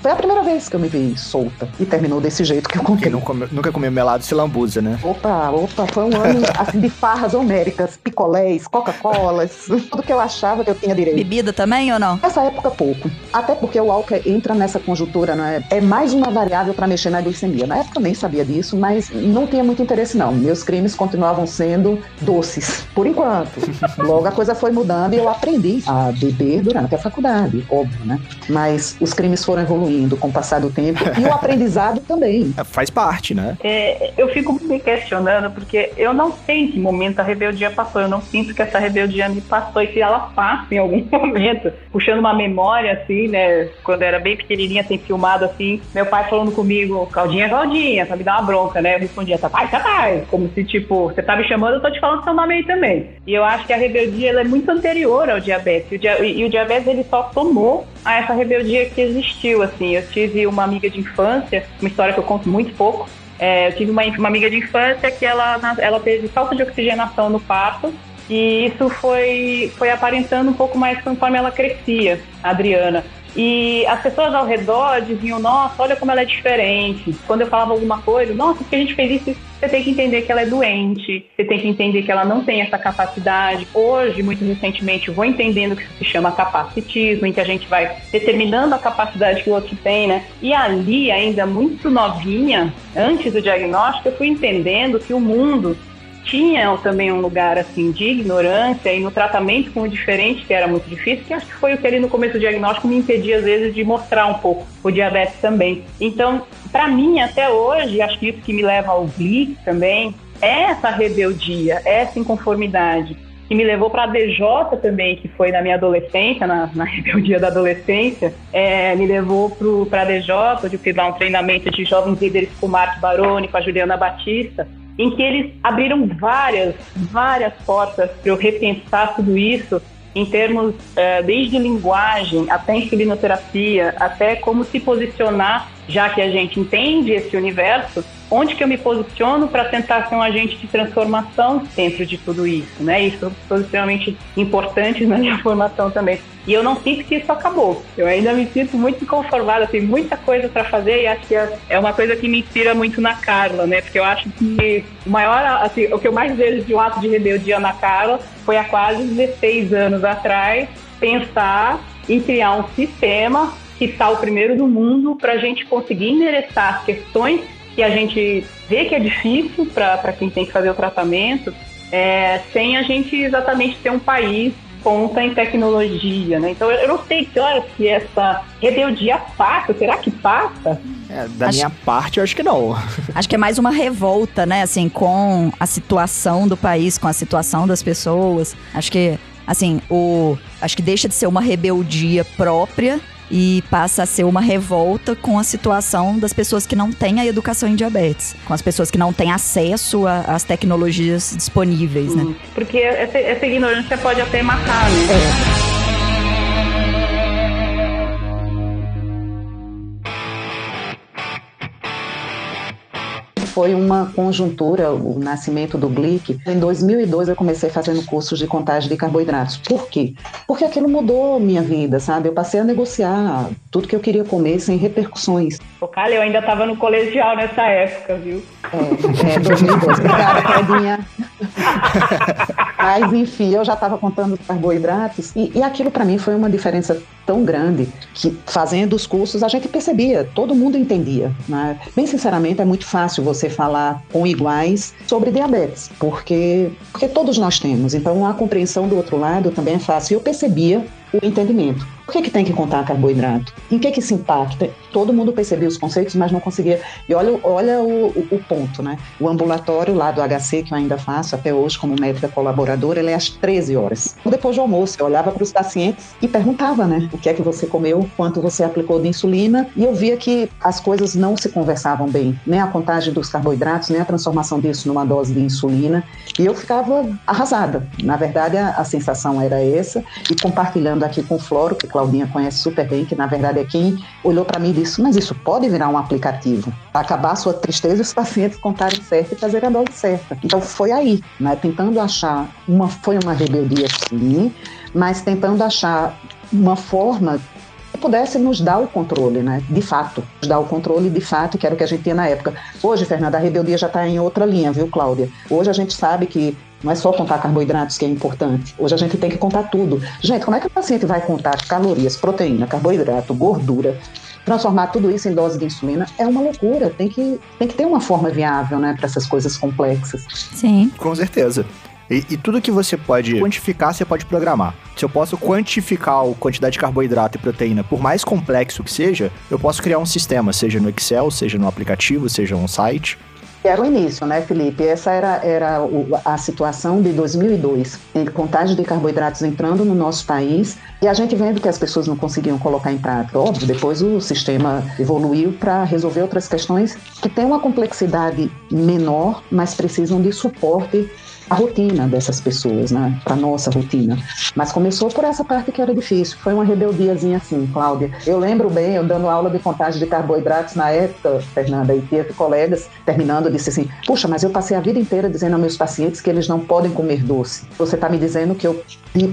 Speaker 2: foi a primeira vez que eu me vi solta. E terminou desse jeito que eu contei.
Speaker 1: Come, nunca comeu melado se lambuza, né?
Speaker 2: Opa, opa, foi um ano assim de farras homéricas, picolés, Coca-Colas, tudo que eu achava que eu tinha direito.
Speaker 4: Bebida também ou não?
Speaker 2: Nessa época, pouco. Até porque o álcool entra nessa conjuntura, não é? É mais uma variável para mexer na glicemia. Na época eu nem sabia disso, mas não tinha muito interesse, não. Meus crimes continuavam sendo doces, por enquanto. Logo a coisa foi mudando e eu aprendi a beber durante a faculdade, óbvio, né? Mas os crimes foram evoluindo com o passar do tempo e o aprendizado também.
Speaker 1: É, faz parte, né?
Speaker 3: É, eu fico me questionando porque eu não sei em que momento a rebeldia passou. Eu não sinto que essa rebeldia me passou e se ela passa em algum momento. Puxando uma memória, assim, né? Quando eu era bem pequenininha, tem filmado assim, meu pai falando comigo, Claudinha, Claudinha, pra me dar uma bronca, né? Eu respondia, tá pai, tá pai. Como se, tipo, você tá me chamando, eu tô te falando seu nome aí também. E eu acho que a rebeldia rebeldia é muito anterior ao diabetes. E o, dia, e o diabetes ele só somou a essa rebeldia que existiu. Assim, eu tive uma amiga de infância, uma história que eu conto muito pouco. É, eu tive uma, uma amiga de infância que ela, ela teve falta de oxigenação no parto e isso foi, foi aparentando um pouco mais conforme ela crescia, a Adriana. E as pessoas ao redor diziam, nossa, olha como ela é diferente. Quando eu falava alguma coisa, nossa, porque a gente fez isso, você tem que entender que ela é doente, você tem que entender que ela não tem essa capacidade. Hoje, muito recentemente, eu vou entendendo que isso se chama capacitismo, em que a gente vai determinando a capacidade que o outro tem, né? E ali, ainda muito novinha, antes do diagnóstico, eu fui entendendo que o mundo tinha também um lugar assim de ignorância e no tratamento com o diferente, que era muito difícil, que acho que foi o que ali no começo do diagnóstico me impedia às vezes de mostrar um pouco o diabetes também. Então, para mim até hoje, acho que isso que me leva ao GLI também é essa rebeldia, essa inconformidade. que me levou para a DJ também, que foi na minha adolescência, na, na rebeldia da adolescência, é, me levou para a DJ, onde eu fiz lá um treinamento de jovens líderes com o Mark Baroni, com a Juliana Batista, em que eles abriram várias, várias portas para eu repensar tudo isso em termos é, desde linguagem até insulinoterapia, até como se posicionar, já que a gente entende esse universo, onde que eu me posiciono para tentar ser um agente de transformação dentro de tudo isso, né? Isso é extremamente importante na minha formação também. E eu não sinto que isso acabou. Eu ainda me sinto muito conformada, tem muita coisa para fazer e acho que é uma coisa que me inspira muito na Carla, né? Porque eu acho que o maior, assim, o que eu mais vejo de um ato de rebeldia na Carla foi há quase 16 anos atrás pensar em criar um sistema que está o primeiro do mundo para a gente conseguir endereçar as questões que a gente vê que é difícil para quem tem que fazer o tratamento, é, sem a gente exatamente ter um país ponta em tecnologia, né? Então eu não sei que horas que essa rebeldia passa, será que passa?
Speaker 1: É, da acho, minha parte, eu acho que não.
Speaker 4: Acho que é mais uma revolta, né? Assim, com a situação do país, com a situação das pessoas. Acho que, assim, o. Acho que deixa de ser uma rebeldia própria e passa a ser uma revolta com a situação das pessoas que não têm a educação em diabetes, com as pessoas que não têm acesso às tecnologias disponíveis, né?
Speaker 3: Porque essa, essa ignorância pode até matar, né? É.
Speaker 2: foi uma conjuntura, o nascimento do Glic. Em 2002 eu comecei fazendo cursos de contagem de carboidratos. Por quê? Porque aquilo mudou minha vida, sabe? Eu passei a negociar tudo que eu queria comer sem repercussões.
Speaker 3: O Cali, eu ainda estava no colegial nessa época, viu?
Speaker 2: É, é 2002. Obrigada, Cledinha. Mas, enfim, eu já estava contando carboidratos e, e aquilo para mim foi uma diferença tão grande que fazendo os cursos a gente percebia, todo mundo entendia. Né? Bem sinceramente, é muito fácil você falar com iguais sobre diabetes, porque, porque todos nós temos. Então a compreensão do outro lado também é fácil. Eu percebia o entendimento. Por que, que tem que contar carboidrato? Em que que se impacta? Todo mundo percebia os conceitos, mas não conseguia. E olha, olha o, o, o, ponto, né? O ambulatório lá do HC, que eu ainda faço até hoje como médica colaboradora, ele é às 13 horas. Depois do almoço, eu olhava para os pacientes e perguntava, né? O que é que você comeu, quanto você aplicou de insulina, e eu via que as coisas não se conversavam bem, nem a contagem dos carboidratos, nem a transformação disso numa dose de insulina. E eu ficava arrasada. Na verdade, a, a sensação era essa, e compartilhando aqui com o Floro, que Claudinha conhece super bem, que na verdade é quem olhou para mim e disse: Mas isso pode virar um aplicativo. Acabar a sua tristeza e os pacientes contarem certo e fazer a dose certa. Então foi aí, né? Tentando achar uma. Foi uma rebeldia, sim, mas tentando achar uma forma que pudesse nos dar o controle, né? De fato, nos dar o controle de fato, que era o que a gente tinha na época. Hoje, Fernanda, a rebeldia já está em outra linha, viu, Cláudia? Hoje a gente sabe que não é só contar carboidratos que é importante. Hoje a gente tem que contar tudo. Gente, como é que o paciente vai contar calorias, proteína, carboidrato, gordura, transformar tudo isso em dose de insulina é uma loucura. Tem que, tem que ter uma forma viável, né, para essas coisas complexas.
Speaker 4: Sim.
Speaker 1: Com certeza. E, e, tudo que você pode quantificar, você pode programar. Se eu posso quantificar a quantidade de carboidrato e proteína, por mais complexo que seja, eu posso criar um sistema, seja no Excel, seja no aplicativo, seja um site.
Speaker 2: Era o início, né, Felipe? Essa era, era a situação de 2002, em contagem de carboidratos entrando no nosso país e a gente vendo que as pessoas não conseguiam colocar em prática. Óbvio, depois o sistema evoluiu para resolver outras questões que têm uma complexidade menor, mas precisam de suporte a rotina dessas pessoas, né? Para nossa rotina. Mas começou por essa parte que era difícil. Foi uma rebeldiazinha assim, Cláudia. Eu lembro bem, eu dando aula de contagem de carboidratos na época, Fernanda, e teve colegas terminando, disse assim: Puxa, mas eu passei a vida inteira dizendo aos meus pacientes que eles não podem comer doce. Você está me dizendo que eu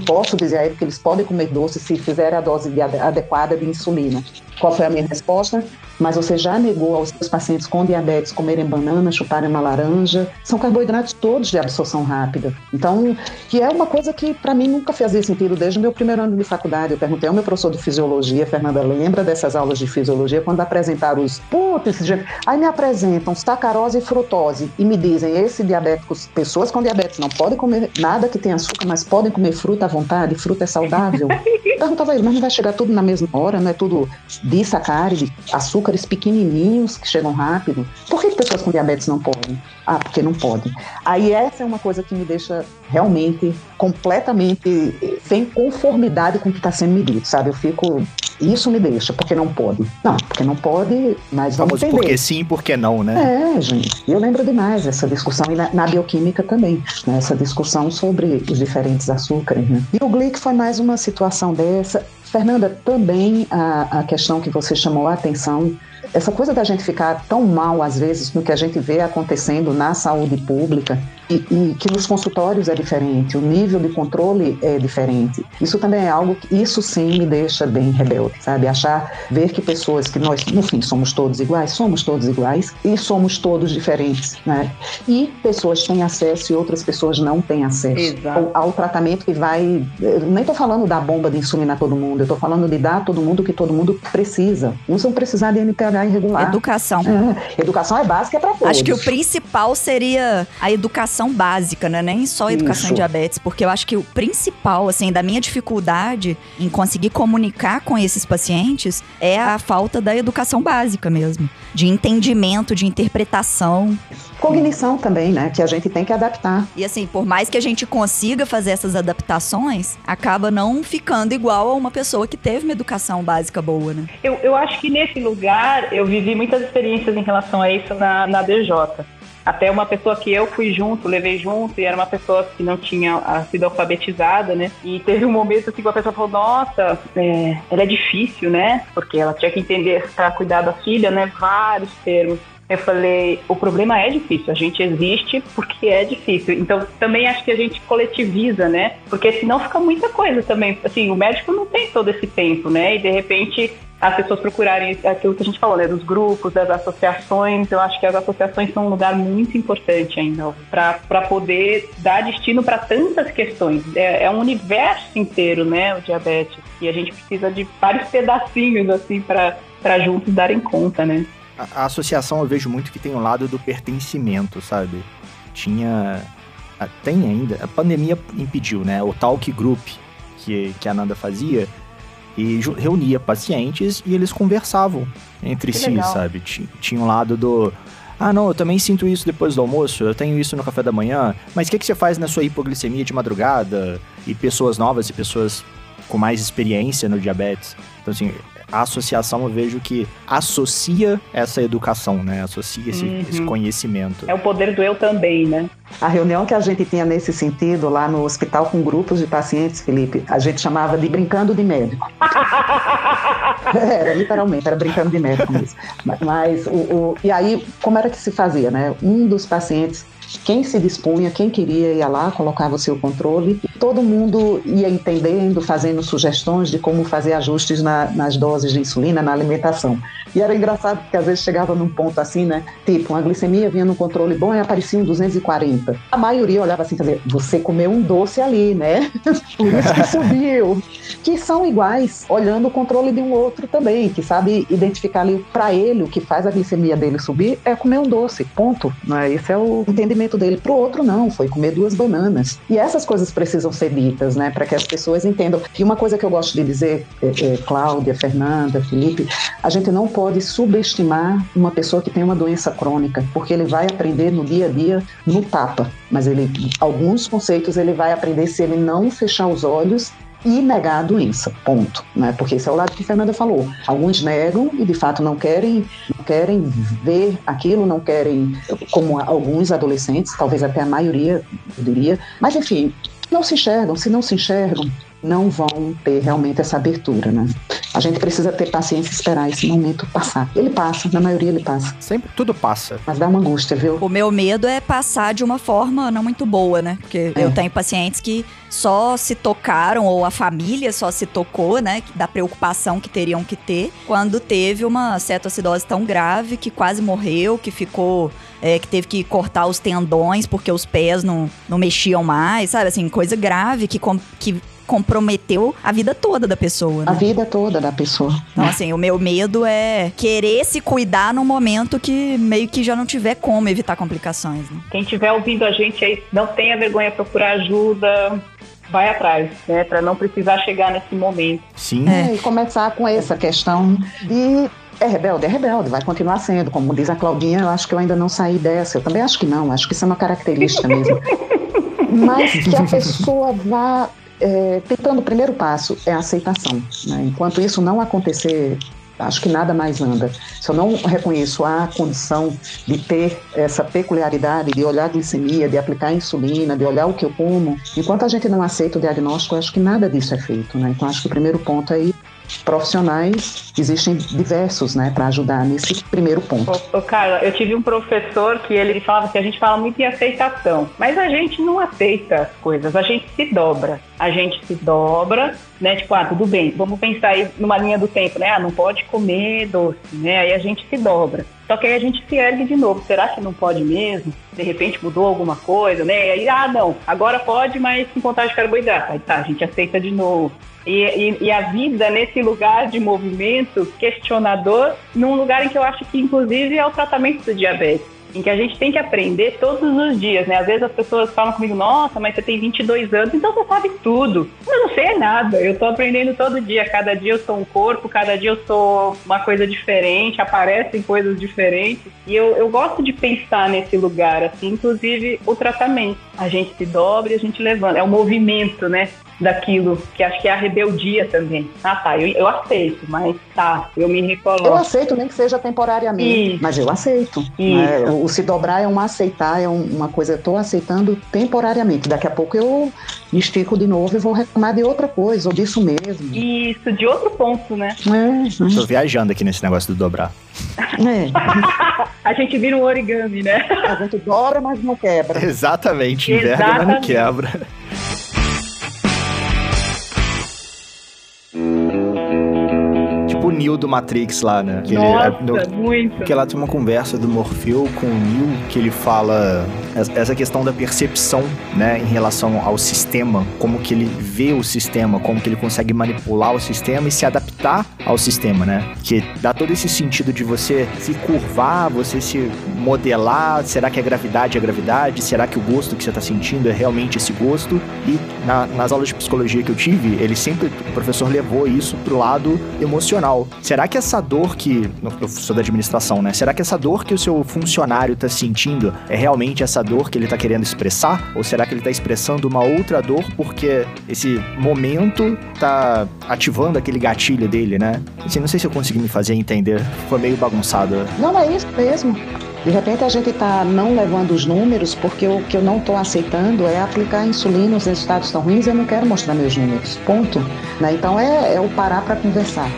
Speaker 2: posso dizer a eles que eles podem comer doce se fizerem a dose de, adequada de insulina. Qual foi a minha resposta? Mas você já negou aos seus pacientes com diabetes comerem banana, chuparem uma laranja? São carboidratos todos de absorção rápida. Então, que é uma coisa que para mim nunca fazia sentido desde o meu primeiro ano de faculdade. Eu perguntei ao meu professor de fisiologia, Fernanda, lembra dessas aulas de fisiologia, quando apresentaram os. Putz. Aí me apresentam sacarose e frutose e me dizem: esse diabéticos, pessoas com diabetes não podem comer nada que tenha açúcar, mas podem comer fruta à vontade, fruta é saudável. Perguntava ele, mas não vai chegar tudo na mesma hora, não é tudo disacáride, açúcar açúcares pequenininhos que chegam rápido. Por que pessoas com diabetes não podem? Ah, porque não podem. Aí essa é uma coisa que me deixa realmente completamente sem conformidade com o que está sendo medido, sabe? Eu fico isso me deixa, porque não pode. Não, porque não pode, mas vamos Famoso entender.
Speaker 1: Porque sim, porque não, né?
Speaker 2: É, gente. Eu lembro demais essa discussão, e na, na bioquímica também, né? essa discussão sobre os diferentes açúcares. Né? E o glic foi mais uma situação dessa. Fernanda, também a, a questão que você chamou a atenção essa coisa da gente ficar tão mal, às vezes, no que a gente vê acontecendo na saúde pública, e, e, que nos consultórios é diferente, o nível de controle é diferente. Isso também é algo que, isso sim me deixa bem rebelde, sabe? Achar, ver que pessoas que nós, no fim, somos todos iguais, somos todos iguais e somos todos diferentes, né? E pessoas têm acesso e outras pessoas não têm acesso ao, ao, tratamento que vai. nem estou falando da bomba de insulina a todo mundo, eu estou falando de dar a todo mundo o que todo mundo precisa. Uns vão precisar de NPH irregular.
Speaker 4: Educação.
Speaker 2: É, educação é básica para todos.
Speaker 4: Acho que o principal seria a educação básica, né? Nem só educação Isso. em diabetes, porque eu acho que o principal, assim, da minha dificuldade em conseguir comunicar com esses pacientes é a falta da educação básica mesmo, de entendimento, de interpretação.
Speaker 2: Cognição também, né? Que a gente tem que adaptar.
Speaker 4: E assim, por mais que a gente consiga fazer essas adaptações, acaba não ficando igual a uma pessoa que teve uma educação básica boa, né?
Speaker 3: Eu, eu acho que nesse lugar eu vivi muitas experiências em relação a isso na, na DJ. Até uma pessoa que eu fui junto, levei junto, e era uma pessoa que não tinha sido alfabetizada, né? E teve um momento assim que a pessoa falou: Nossa, é, ela é difícil, né? Porque ela tinha que entender para cuidar da filha, né? Vários termos. Eu falei, o problema é difícil, a gente existe porque é difícil. Então, também acho que a gente coletiviza, né? Porque senão fica muita coisa também. Assim, o médico não tem todo esse tempo, né? E de repente as pessoas procurarem aquilo que a gente falou, né, dos grupos, das associações. Eu acho que as associações são um lugar muito importante ainda para poder dar destino para tantas questões. É, é, um universo inteiro, né, o diabetes. E a gente precisa de vários pedacinhos assim para juntos darem conta, né?
Speaker 1: A, a associação eu vejo muito que tem o um lado do pertencimento, sabe? Tinha tem ainda, a pandemia impediu, né? O Talk Group que, que a Nanda fazia, e reunia pacientes e eles conversavam entre que si, legal. sabe? Tinha um lado do. Ah, não, eu também sinto isso depois do almoço, eu tenho isso no café da manhã, mas o que, que você faz na sua hipoglicemia de madrugada? E pessoas novas e pessoas com mais experiência no diabetes. Então, assim, a associação eu vejo que associa essa educação, né? Associa esse, uhum. esse conhecimento.
Speaker 3: É o poder do eu também, né?
Speaker 2: A reunião que a gente tinha nesse sentido lá no hospital com grupos de pacientes, Felipe, a gente chamava de brincando de médico. era, literalmente, era brincando de médico mesmo. Mas, o, o, e aí, como era que se fazia, né? Um dos pacientes quem se dispunha, quem queria ia lá, colocava o seu controle. Todo mundo ia entendendo, fazendo sugestões de como fazer ajustes na, nas doses de insulina, na alimentação. E era engraçado porque às vezes chegava num ponto assim, né? Tipo, uma glicemia vinha no controle bom e aparecia um 240. A maioria olhava assim e fazia, você comeu um doce ali, né? Por isso que subiu. Que são iguais, olhando o controle de um outro também, que sabe identificar ali para ele o que faz a glicemia dele subir é comer um doce, ponto. Né? Esse é o entendimento dele. Pro outro, não, foi comer duas bananas. E essas coisas precisam ser ditas, né? Para que as pessoas entendam. E uma coisa que eu gosto de dizer, é, é, Cláudia, Fernanda, Felipe, a gente não pode subestimar uma pessoa que tem uma doença crônica, porque ele vai aprender no dia a dia no tapa, mas ele alguns conceitos ele vai aprender se ele não fechar os olhos e negar a doença, ponto, né? Porque esse é o lado que a Fernanda falou. Alguns negam e de fato não querem, não querem ver aquilo, não querem, como alguns adolescentes, talvez até a maioria, eu diria, mas enfim, não se enxergam, se não se enxergam, não vão ter realmente essa abertura, né? A gente precisa ter paciência e esperar esse momento passar. Ele passa, na maioria ele passa.
Speaker 1: Sempre tudo passa.
Speaker 2: Mas dá uma angústia, viu?
Speaker 4: O meu medo é passar de uma forma não muito boa, né? Porque é. eu tenho pacientes que só se tocaram, ou a família só se tocou, né? Da preocupação que teriam que ter quando teve uma cetoacidose tão grave que quase morreu, que ficou é, que teve que cortar os tendões porque os pés não, não mexiam mais, sabe? Assim, coisa grave que, que comprometeu a vida toda da pessoa. Né?
Speaker 2: A vida toda da pessoa.
Speaker 4: Então, assim, o meu medo é querer se cuidar no momento que meio que já não tiver como evitar complicações. Né?
Speaker 3: Quem estiver ouvindo a gente aí, não tenha vergonha, procurar ajuda vai atrás, né, para não precisar chegar nesse momento.
Speaker 1: Sim.
Speaker 2: É, e começar com essa questão de É rebelde, é rebelde, vai continuar sendo. Como diz a Claudinha, eu acho que eu ainda não saí dessa. Eu também acho que não, acho que isso é uma característica mesmo. Mas que a pessoa vá é, tentando o primeiro passo é a aceitação. Né? Enquanto isso não acontecer, acho que nada mais anda. Se eu não reconheço a condição de ter essa peculiaridade, de olhar a glicemia, de aplicar insulina, de olhar o que eu como, enquanto a gente não aceita o diagnóstico, acho que nada disso é feito. Né? Então, acho que o primeiro ponto é profissionais, existem diversos, né, para ajudar nesse primeiro ponto.
Speaker 3: Ô, ô, Carla, eu tive um professor que ele falava que a gente fala muito em aceitação, mas a gente não aceita as coisas, a gente se dobra. A gente se dobra, né, tipo, ah, tudo bem, vamos pensar aí numa linha do tempo, né, ah, não pode comer doce, né, aí a gente se dobra. Só que aí a gente se ergue de novo. Será que não pode mesmo? De repente mudou alguma coisa, né? E aí, ah, não, agora pode, mas com contagem de carboidrato. Aí tá, a gente aceita de novo. E, e, e, a vida nesse lugar de movimento questionador, num lugar em que eu acho que, inclusive, é o tratamento do diabetes em que a gente tem que aprender todos os dias, né? Às vezes as pessoas falam comigo, nossa, mas você tem 22 anos, então você sabe tudo. Eu não sei nada, eu tô aprendendo todo dia. Cada dia eu sou um corpo, cada dia eu sou uma coisa diferente, aparecem coisas diferentes. E eu, eu gosto de pensar nesse lugar, assim, inclusive o tratamento. A gente se dobra e a gente levanta. É o movimento, né? Daquilo, que acho que é a rebeldia também. Ah, tá, eu, eu aceito, mas tá, eu me recoloco.
Speaker 2: Eu aceito, nem que seja temporariamente, Isso. mas eu aceito. Né? O se dobrar é um aceitar, é uma coisa, eu tô aceitando temporariamente. Daqui a pouco eu me estico de novo e vou reclamar de outra coisa, ou disso mesmo.
Speaker 3: Isso, de outro ponto, né?
Speaker 1: É, é. Tô viajando aqui nesse negócio do dobrar.
Speaker 3: É. a gente vira um origami, né?
Speaker 2: A gente dobra, mas não quebra.
Speaker 1: Exatamente, inverno, mas não quebra. Neo do Matrix lá, né?
Speaker 3: Que Nossa, ele, no, muito.
Speaker 1: Porque lá tem uma conversa do Morfeu com o Neo que ele fala essa questão da percepção, né, em relação ao sistema, como que ele vê o sistema, como que ele consegue manipular o sistema e se adaptar ao sistema, né? Que dá todo esse sentido de você se curvar, você se modelar, será que a gravidade é gravidade? Será que o gosto que você está sentindo é realmente esse gosto? E na, nas aulas de psicologia que eu tive, ele sempre, o professor levou isso pro lado emocional. Será que essa dor que. Eu sou da administração, né? Será que essa dor que o seu funcionário está sentindo é realmente essa dor que ele está querendo expressar? Ou será que ele está expressando uma outra dor porque esse momento está ativando aquele gatilho dele, né? Assim, não sei se eu consegui me fazer entender. Foi meio bagunçado.
Speaker 2: Não, é isso mesmo. De repente a gente está não levando os números porque o que eu não estou aceitando é aplicar insulina nos resultados tão ruins e eu não quero mostrar meus números. Ponto. Né? Então é, é o parar para conversar.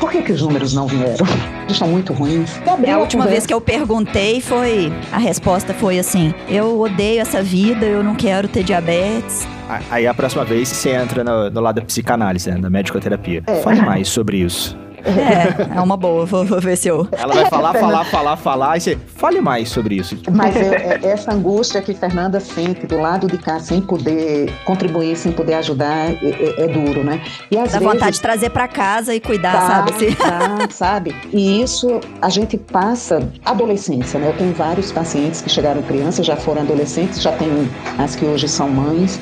Speaker 2: Por que, que os números não vieram? Eles são muito ruins.
Speaker 4: É a última vez que eu perguntei foi. A resposta foi assim: eu odeio essa vida, eu não quero ter diabetes.
Speaker 1: Aí a próxima vez você entra no, no lado da psicanálise, né, da medicoterapia. É. Fale mais sobre isso.
Speaker 4: É, é uma boa, vou, vou, ver se eu.
Speaker 1: Ela vai falar, falar, falar, falar, e você fale mais sobre isso.
Speaker 2: Mas eu, é, essa angústia que Fernanda sente do lado de cá, sem poder contribuir, sem poder ajudar, é, é, é duro, né?
Speaker 4: E às Dá vezes, vontade de trazer para casa e cuidar, tá, sabe?
Speaker 2: Tá, sabe? E isso a gente passa adolescência, né? Eu tenho vários pacientes que chegaram crianças, já foram adolescentes, já tenho as que hoje são mães.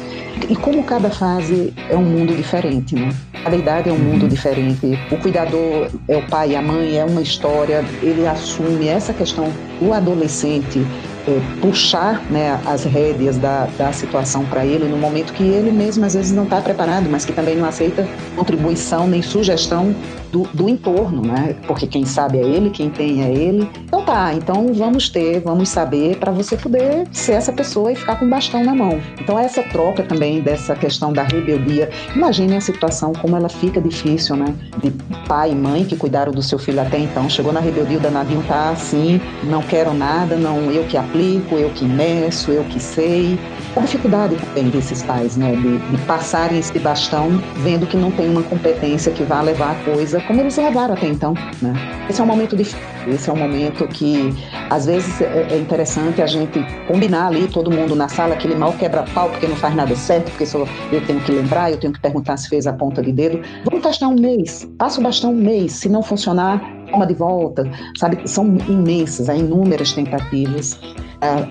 Speaker 2: E como cada fase é um mundo diferente, né? Cada idade é um mundo uhum. diferente. O cuidador é o pai a mãe, é uma história. Ele assume essa questão do adolescente é, puxar né, as rédeas da, da situação para ele no momento que ele mesmo às vezes não está preparado, mas que também não aceita contribuição nem sugestão do, do entorno, né? Porque quem sabe é ele, quem tem é ele. Então tá, então vamos ter, vamos saber para você poder ser essa pessoa e ficar com o bastão na mão. Então essa troca também dessa questão da rebeldia. Imagine a situação como ela fica difícil, né? De pai e mãe que cuidaram do seu filho até então, chegou na rebeldia, o danadinho tá assim, não quero nada, não eu que aplico, eu que meço, eu que sei. A dificuldade também desses pais, né? De, de passarem esse bastão vendo que não tem uma competência que vá levar a coisa como eles levaram até então. Né? Esse é um momento difícil, esse é um momento que às vezes é, é interessante a gente combinar ali, todo mundo na sala, aquele mal quebra-pau, porque não faz nada certo, porque só eu tenho que lembrar, eu tenho que perguntar se fez a ponta de dedo. Vamos testar um mês, passa o bastão um mês, se não funcionar, toma de volta, sabe? São imensas, há inúmeras tentativas.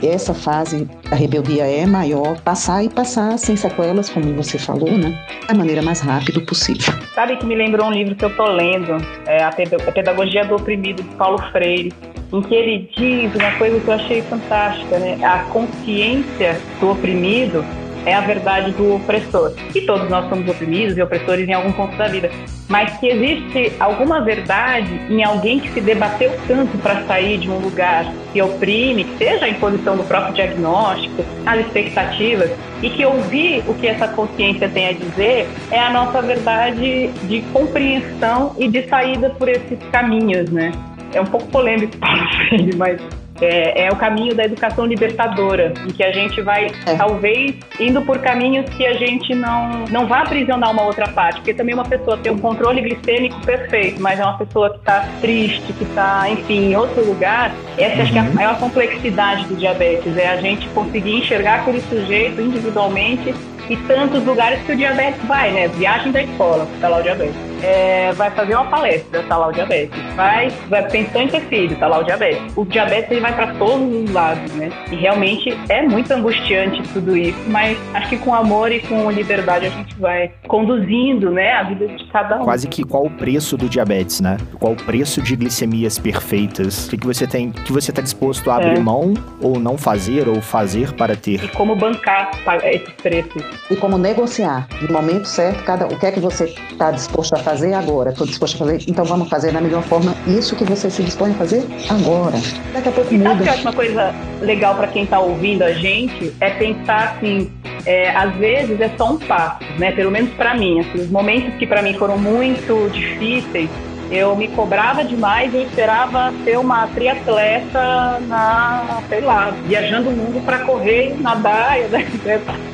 Speaker 2: essa fase da rebeldia é maior, passar e passar sem sequelas, como você falou, né? Da maneira mais rápida possível.
Speaker 3: Sabe que me lembrou um livro que eu tô lendo, é a Pedagogia do Oprimido, de Paulo Freire, em que ele diz uma coisa que eu achei fantástica, né? A consciência do oprimido é a verdade do opressor. E todos nós somos oprimidos e opressores em algum ponto da vida. Mas que existe alguma verdade em alguém que se debateu tanto para sair de um lugar que oprime, seja a imposição do próprio diagnóstico, as expectativas, e que ouvir o que essa consciência tem a dizer é a nossa verdade de compreensão e de saída por esses caminhos, né? É um pouco polêmico, mas é, é, o caminho da educação libertadora, em que a gente vai, é. talvez, indo por caminhos que a gente não, não vai aprisionar uma outra parte, porque também uma pessoa tem um controle glicêmico perfeito, mas é uma pessoa que está triste, que está, enfim, em outro lugar. Essa uhum. acho que é a uhum. maior complexidade do diabetes, é a gente conseguir enxergar aquele sujeito individualmente e tantos lugares que o diabetes vai, né? Viagem da escola, tá lá o diabetes. É, vai fazer uma palestra, tá lá o diabetes. Vai, vai pensar em ter filho, tá lá o diabetes. O diabetes ele vai para todos os lados, né? E realmente é muito angustiante tudo isso, mas acho que com amor e com liberdade a gente vai conduzindo, né, a vida de cada um.
Speaker 1: Quase que qual o preço do diabetes, né? Qual o preço de glicemias perfeitas? O que, que você tem, que você está disposto a abrir é. mão ou não fazer ou fazer para ter?
Speaker 3: E como bancar esses preços
Speaker 2: e como negociar. No momento certo, cada, o que é que você está disposto a fazer agora? Estou disposto a fazer, então vamos fazer da melhor forma isso que você se dispõe a fazer agora. Daqui a pouco
Speaker 3: e
Speaker 2: muda.
Speaker 3: Sabe que uma coisa legal para quem está ouvindo a gente? É pensar assim, é, às vezes é só um passo, né? Pelo menos para mim, assim, os momentos que para mim foram muito difíceis, eu me cobrava demais e esperava ser uma triatleta na, sei lá, viajando o mundo para correr, nadar.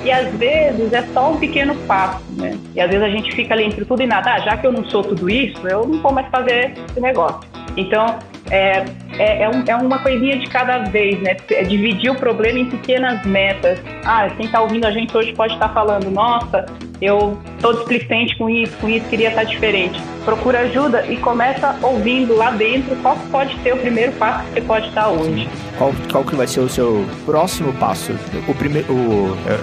Speaker 3: E às vezes é só um pequeno passo, né? E às vezes a gente fica ali entre tudo e nada. Ah, já que eu não sou tudo isso, eu não vou mais fazer esse negócio. Então, é, é, é, um, é, uma coisinha de cada vez, né? É dividir o problema em pequenas metas. Ah, quem está ouvindo a gente hoje pode estar tá falando, nossa, eu estou displicente com isso, com isso, queria estar tá diferente. Procura ajuda e começa ouvindo lá dentro qual pode ser o primeiro passo que você pode estar hoje.
Speaker 1: Qual, qual que vai ser o seu próximo passo? O primeiro,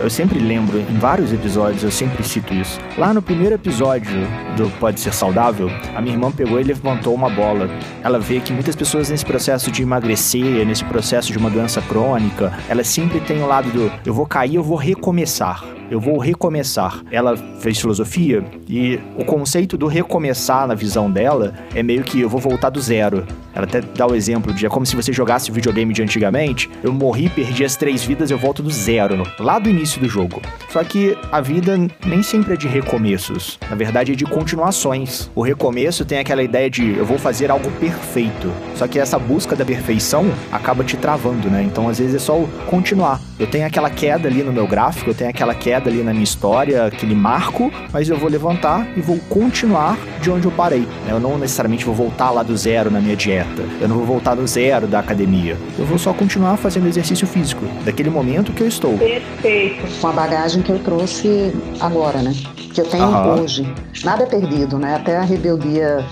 Speaker 1: eu sempre lembro, em vários episódios, eu sempre cito isso. Lá no primeiro episódio do Pode Ser Saudável, a minha irmã pegou e levantou uma bola. Ela vê que muitas pessoas nesse processo de emagrecer, nesse processo de uma doença crônica, elas sempre têm o lado do eu vou cair, eu vou recomeçar eu vou recomeçar. Ela fez filosofia e o conceito do recomeçar na visão dela é meio que eu vou voltar do zero. Ela até dá o exemplo de é como se você jogasse videogame de antigamente, eu morri, perdi as três vidas, eu volto do zero, lá do início do jogo. Só que a vida nem sempre é de recomeços, na verdade é de continuações. O recomeço tem aquela ideia de eu vou fazer algo perfeito. Só que essa busca da perfeição acaba te travando, né? Então às vezes é só continuar. Eu tenho aquela queda ali no meu gráfico, eu tenho aquela queda ali na minha história, aquele marco, mas eu vou levantar e vou continuar de onde eu parei. Né? Eu não necessariamente vou voltar lá do zero na minha dieta. Eu não vou voltar do zero da academia. Eu vou só continuar fazendo exercício físico, daquele momento que eu estou.
Speaker 2: Perfeito. Com a bagagem que eu trouxe agora, né? Que eu tenho Aham. hoje. Nada é perdido, né? Até a rebeldia.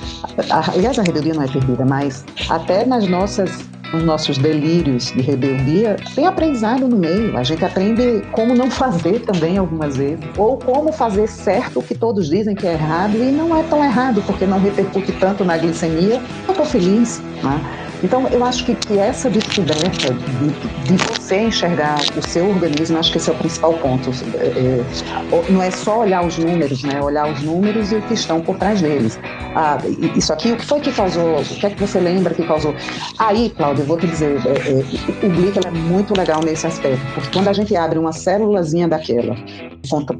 Speaker 2: Aliás, a rebeldia não é perdida, mas até nas nossas nos nossos delírios de rebeldia, tem aprendizado no meio. A gente aprende como não fazer também algumas vezes, ou como fazer certo o que todos dizem que é errado e não é tão errado porque não repercute tanto na glicemia. Eu estou feliz. Né? Então, eu acho que, que essa descoberta de, de, você enxergar o seu organismo, acho que esse é o principal ponto. É, é, não é só olhar os números, né? Olhar os números e o que estão por trás deles. Ah, isso aqui, o que foi que causou? O que é que você lembra que causou? Aí, Cláudio, eu vou te dizer, é, é, o Glic é muito legal nesse aspecto, porque quando a gente abre uma célulazinha daquela,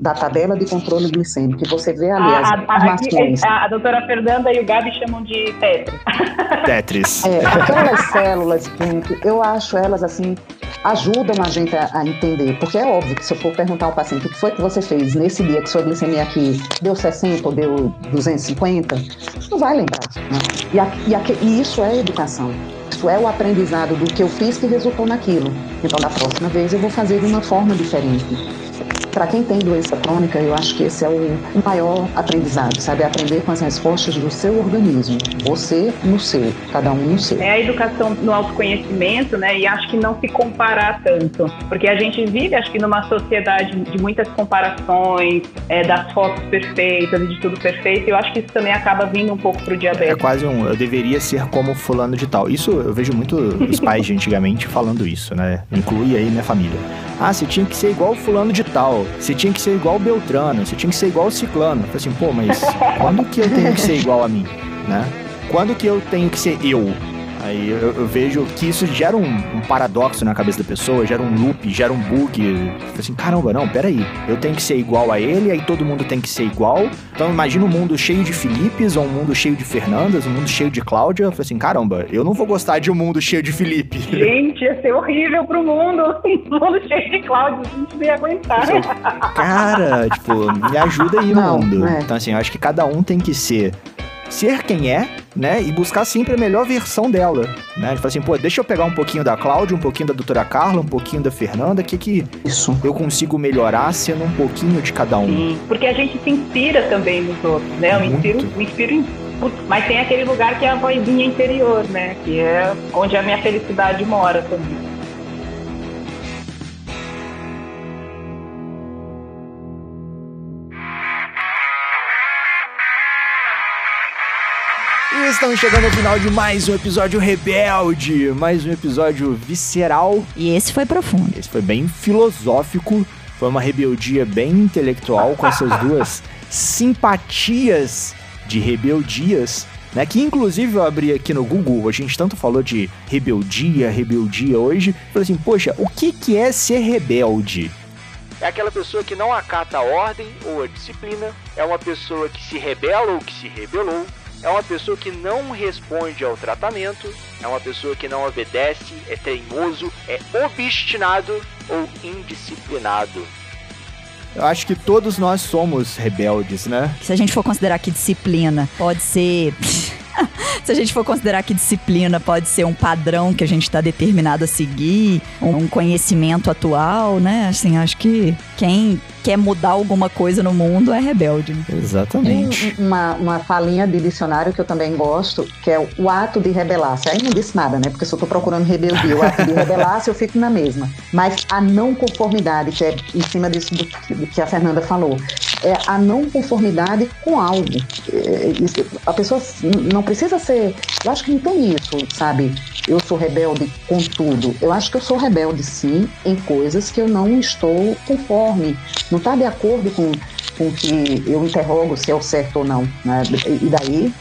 Speaker 2: da tabela de controle glicêmico, que você vê ali as
Speaker 3: informações. A, a, a, doutora Fernanda e o Gabi chamam de Tetris.
Speaker 1: Tetris.
Speaker 2: É, aquelas células, eu acho elas assim, ajudam a gente a, a, entender. Porque é óbvio que se eu for perguntar ao paciente o que foi que você fez nesse dia que sua glicemia aqui deu 60 ou deu 250, não vai lembrar. Né? E, a, e, a, e isso é educação. Isso é o aprendizado do que eu fiz que resultou naquilo. Então, da próxima vez, eu vou fazer de uma forma diferente. Para quem tem doença crônica, eu acho que esse é o maior aprendizado, sabe? Aprender com as respostas do seu organismo. Você no seu, cada um no seu.
Speaker 3: É a educação no autoconhecimento, né? E acho que não se comparar tanto. Porque a gente vive, acho que, numa sociedade de muitas comparações, é, das fotos perfeitas e de tudo perfeito. E eu acho que isso também acaba vindo um pouco pro diabetes.
Speaker 1: É quase um, eu deveria ser como fulano de tal. Isso eu vejo muito os pais de antigamente falando isso, né? Inclui aí minha família. Ah, você tinha que ser igual fulano de tal. Você tinha que ser igual Beltrano. Você tinha que ser igual Ciclano. Eu falei assim, pô, mas quando que eu tenho que ser igual a mim, né? Quando que eu tenho que ser eu? Aí eu, eu, vejo que isso gera um, um, paradoxo na cabeça da pessoa, gera um loop, gera um bug. Assim, caramba, não, peraí. Eu tenho que ser igual a ele, aí todo mundo tem que ser igual. Então imagina um mundo cheio de Filipes, ou um mundo cheio de Fernandas, um mundo cheio de Cláudia. Eu falei assim, caramba, eu não vou gostar de um mundo cheio de Felipe.
Speaker 3: Gente, ia ser horrível pro mundo. Um mundo cheio de Cláudia, a gente não ia aguentar.
Speaker 1: Cara, tipo, me ajuda aí, não, mundo. É. Então, assim, eu acho que cada um tem que ser ser quem é, né? E buscar sempre a melhor versão dela, né? Tipo assim, pô, deixa eu pegar um pouquinho da Cláudia, um pouquinho da doutora Carla, um pouquinho da Fernanda, que que Isso. eu consigo melhorar sendo um pouquinho de cada um. Sim,
Speaker 3: porque a gente se inspira também nos outros, né? Eu inspiro, me inspiro em mas tem aquele lugar que é a vozinha interior, né? Que é onde a minha felicidade mora também.
Speaker 1: Estamos chegando ao final de mais um episódio rebelde, mais um episódio visceral.
Speaker 4: E esse foi profundo.
Speaker 1: Esse foi bem filosófico, foi uma rebeldia bem intelectual com essas duas simpatias de rebeldias. Né, que inclusive eu abri aqui no Google, a gente tanto falou de rebeldia, rebeldia hoje. Falei assim, poxa, o que, que é ser rebelde? É aquela pessoa que não acata a ordem ou a disciplina, é uma pessoa que se rebela ou que se rebelou, é uma pessoa que não responde ao tratamento, é uma pessoa que não obedece, é teimoso, é obstinado ou indisciplinado. Eu acho que todos nós somos rebeldes, né?
Speaker 4: Se a gente for considerar que disciplina pode ser. Se a gente for considerar que disciplina pode ser um padrão que a gente está determinado a seguir, um conhecimento atual, né? Assim, acho que quem quer mudar alguma coisa no mundo é rebelde. Né?
Speaker 1: Exatamente.
Speaker 2: Tem uma, uma falinha de dicionário que eu também gosto, que é o ato de rebelar-se. Aí não disse nada, né? Porque se eu tô procurando rebeldia, o ato de rebelar-se, eu fico na mesma. Mas a não conformidade, que é em cima disso do, do que a Fernanda falou, é a não conformidade com algo. É, a pessoa não precisa Eu acho que não tem isso, sabe? Eu sou rebelde com tudo. Eu acho que eu sou rebelde, sim, em coisas que eu não estou conforme não está de acordo com, com que eu interrogo se é o certo ou não. Né? E daí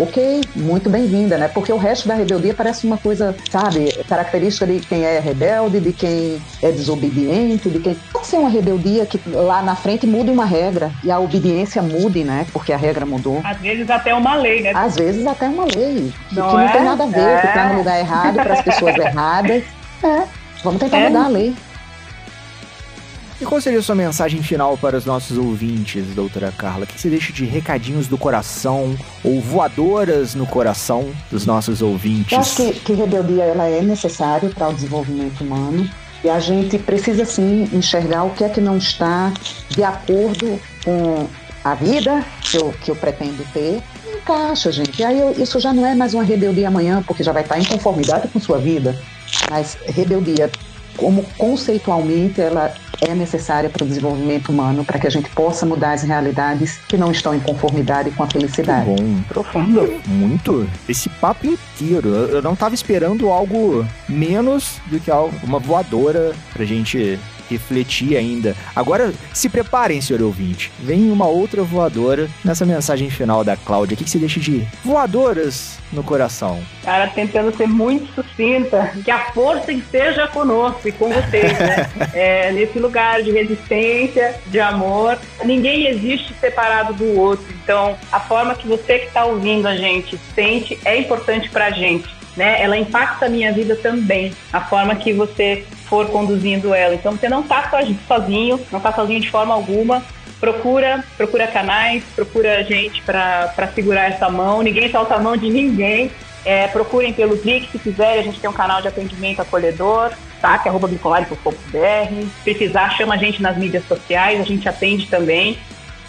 Speaker 2: ok, muito bem-vinda, né? Porque o resto da rebeldia parece uma coisa, sabe, característica de quem é rebelde, de quem é desobediente, de quem. Pode ser uma rebeldia que lá na frente mude uma regra e a obediência mude, né? Porque a regra mudou.
Speaker 3: Às vezes até uma lei, né?
Speaker 2: Às vezes até uma lei. Não que é? não tem nada a ver, é. que tá no lugar errado, para as pessoas erradas. É, vamos tentar é. mudar a lei.
Speaker 1: E qual seria a sua mensagem final para os nossos ouvintes, doutora Carla? O que você deixa de recadinhos do coração ou voadoras no coração dos nossos ouvintes? Eu
Speaker 2: acho que, que rebeldia ela é necessária para o desenvolvimento humano. E a gente precisa sim enxergar o que é que não está de acordo com a vida que eu, que eu pretendo ter. Encaixa, gente. E aí eu, isso já não é mais uma rebeldia amanhã, porque já vai estar em conformidade com sua vida. Mas rebeldia como conceitualmente ela é necessária para o desenvolvimento humano, para que a gente possa mudar as realidades que não estão em conformidade com a felicidade.
Speaker 1: Muito bom. Profundo. Muito. Esse papo inteiro. Eu não estava esperando algo menos do que algo, uma voadora pra gente refletir ainda. Agora, se preparem, senhor ouvinte. Vem uma outra voadora nessa mensagem final da Cláudia. O que, que você deixa de voadoras no coração?
Speaker 3: Cara, tentando ser muito sucinta, que a força esteja conosco e com vocês, né? é, nesse lugar de resistência, de amor. Ninguém existe separado do outro. Então, a forma que você que está ouvindo a gente sente é importante pra gente. Né? Ela impacta a minha vida também, a forma que você for conduzindo ela. Então você não está sozinho, não está sozinho de forma alguma. Procura, procura canais, procura gente para segurar essa mão. Ninguém solta a mão de ninguém. É, procurem pelo Dric se quiserem, a gente tem um canal de atendimento acolhedor. destaque, arroba bricolare.com.br. Precisar, chama a gente nas mídias sociais, a gente atende também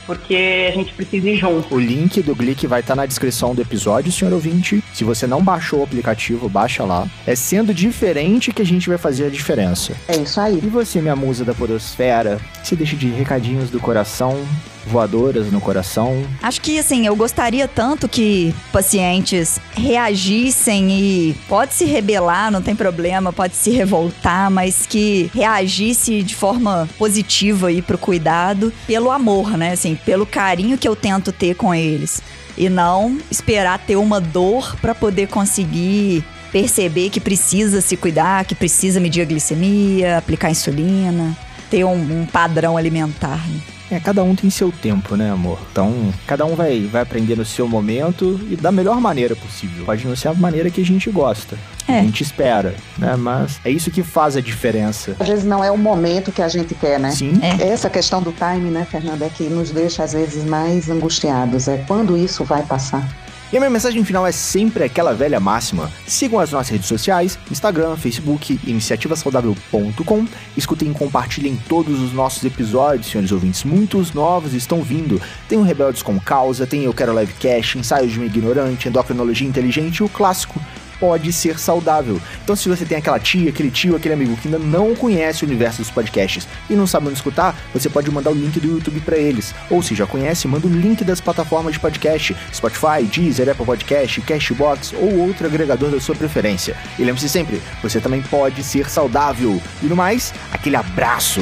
Speaker 3: porque a gente precisa ir junto.
Speaker 1: O link do Glick vai estar tá na descrição do episódio, senhor ouvinte. Se você não baixou o aplicativo, baixa lá. É sendo diferente que a gente vai fazer a diferença.
Speaker 2: É isso aí.
Speaker 1: E você, minha musa da podosfera, se deixa de recadinhos do coração voadoras no coração.
Speaker 4: Acho que assim, eu gostaria tanto que pacientes reagissem e pode se rebelar, não tem problema, pode se revoltar, mas que reagisse de forma positiva aí pro cuidado, pelo amor, né? Assim, pelo carinho que eu tento ter com eles e não esperar ter uma dor para poder conseguir perceber que precisa se cuidar, que precisa medir a glicemia, aplicar insulina, ter um, um padrão alimentar. Né?
Speaker 1: É, cada um tem seu tempo, né, amor? Então, cada um vai, vai aprender no seu momento e da melhor maneira possível. Pode não ser a maneira que a gente gosta. É. A gente espera, né? Mas é isso que faz a diferença.
Speaker 2: Às vezes não é o momento que a gente quer, né?
Speaker 1: Sim.
Speaker 2: É. Essa questão do time, né, Fernanda, é que nos deixa às vezes mais angustiados. É quando isso vai passar.
Speaker 1: E a minha mensagem final é sempre aquela velha máxima. Sigam as nossas redes sociais, Instagram, Facebook, iniciativasaudável.com. Escutem e compartilhem todos os nossos episódios, senhores ouvintes. Muitos novos estão vindo. Tem o Rebeldes com Causa, tem Eu Quero Livecast, Ensaios de um Ignorante, Endocrinologia Inteligente e o clássico pode ser saudável. Então, se você tem aquela tia, aquele tio, aquele amigo que ainda não conhece o universo dos podcasts e não sabe onde escutar, você pode mandar o link do YouTube para eles. Ou se já conhece, manda o link das plataformas de podcast: Spotify, Deezer, Apple Podcast, Cashbox ou outro agregador da sua preferência. E lembre-se sempre, você também pode ser saudável. E no mais, aquele abraço.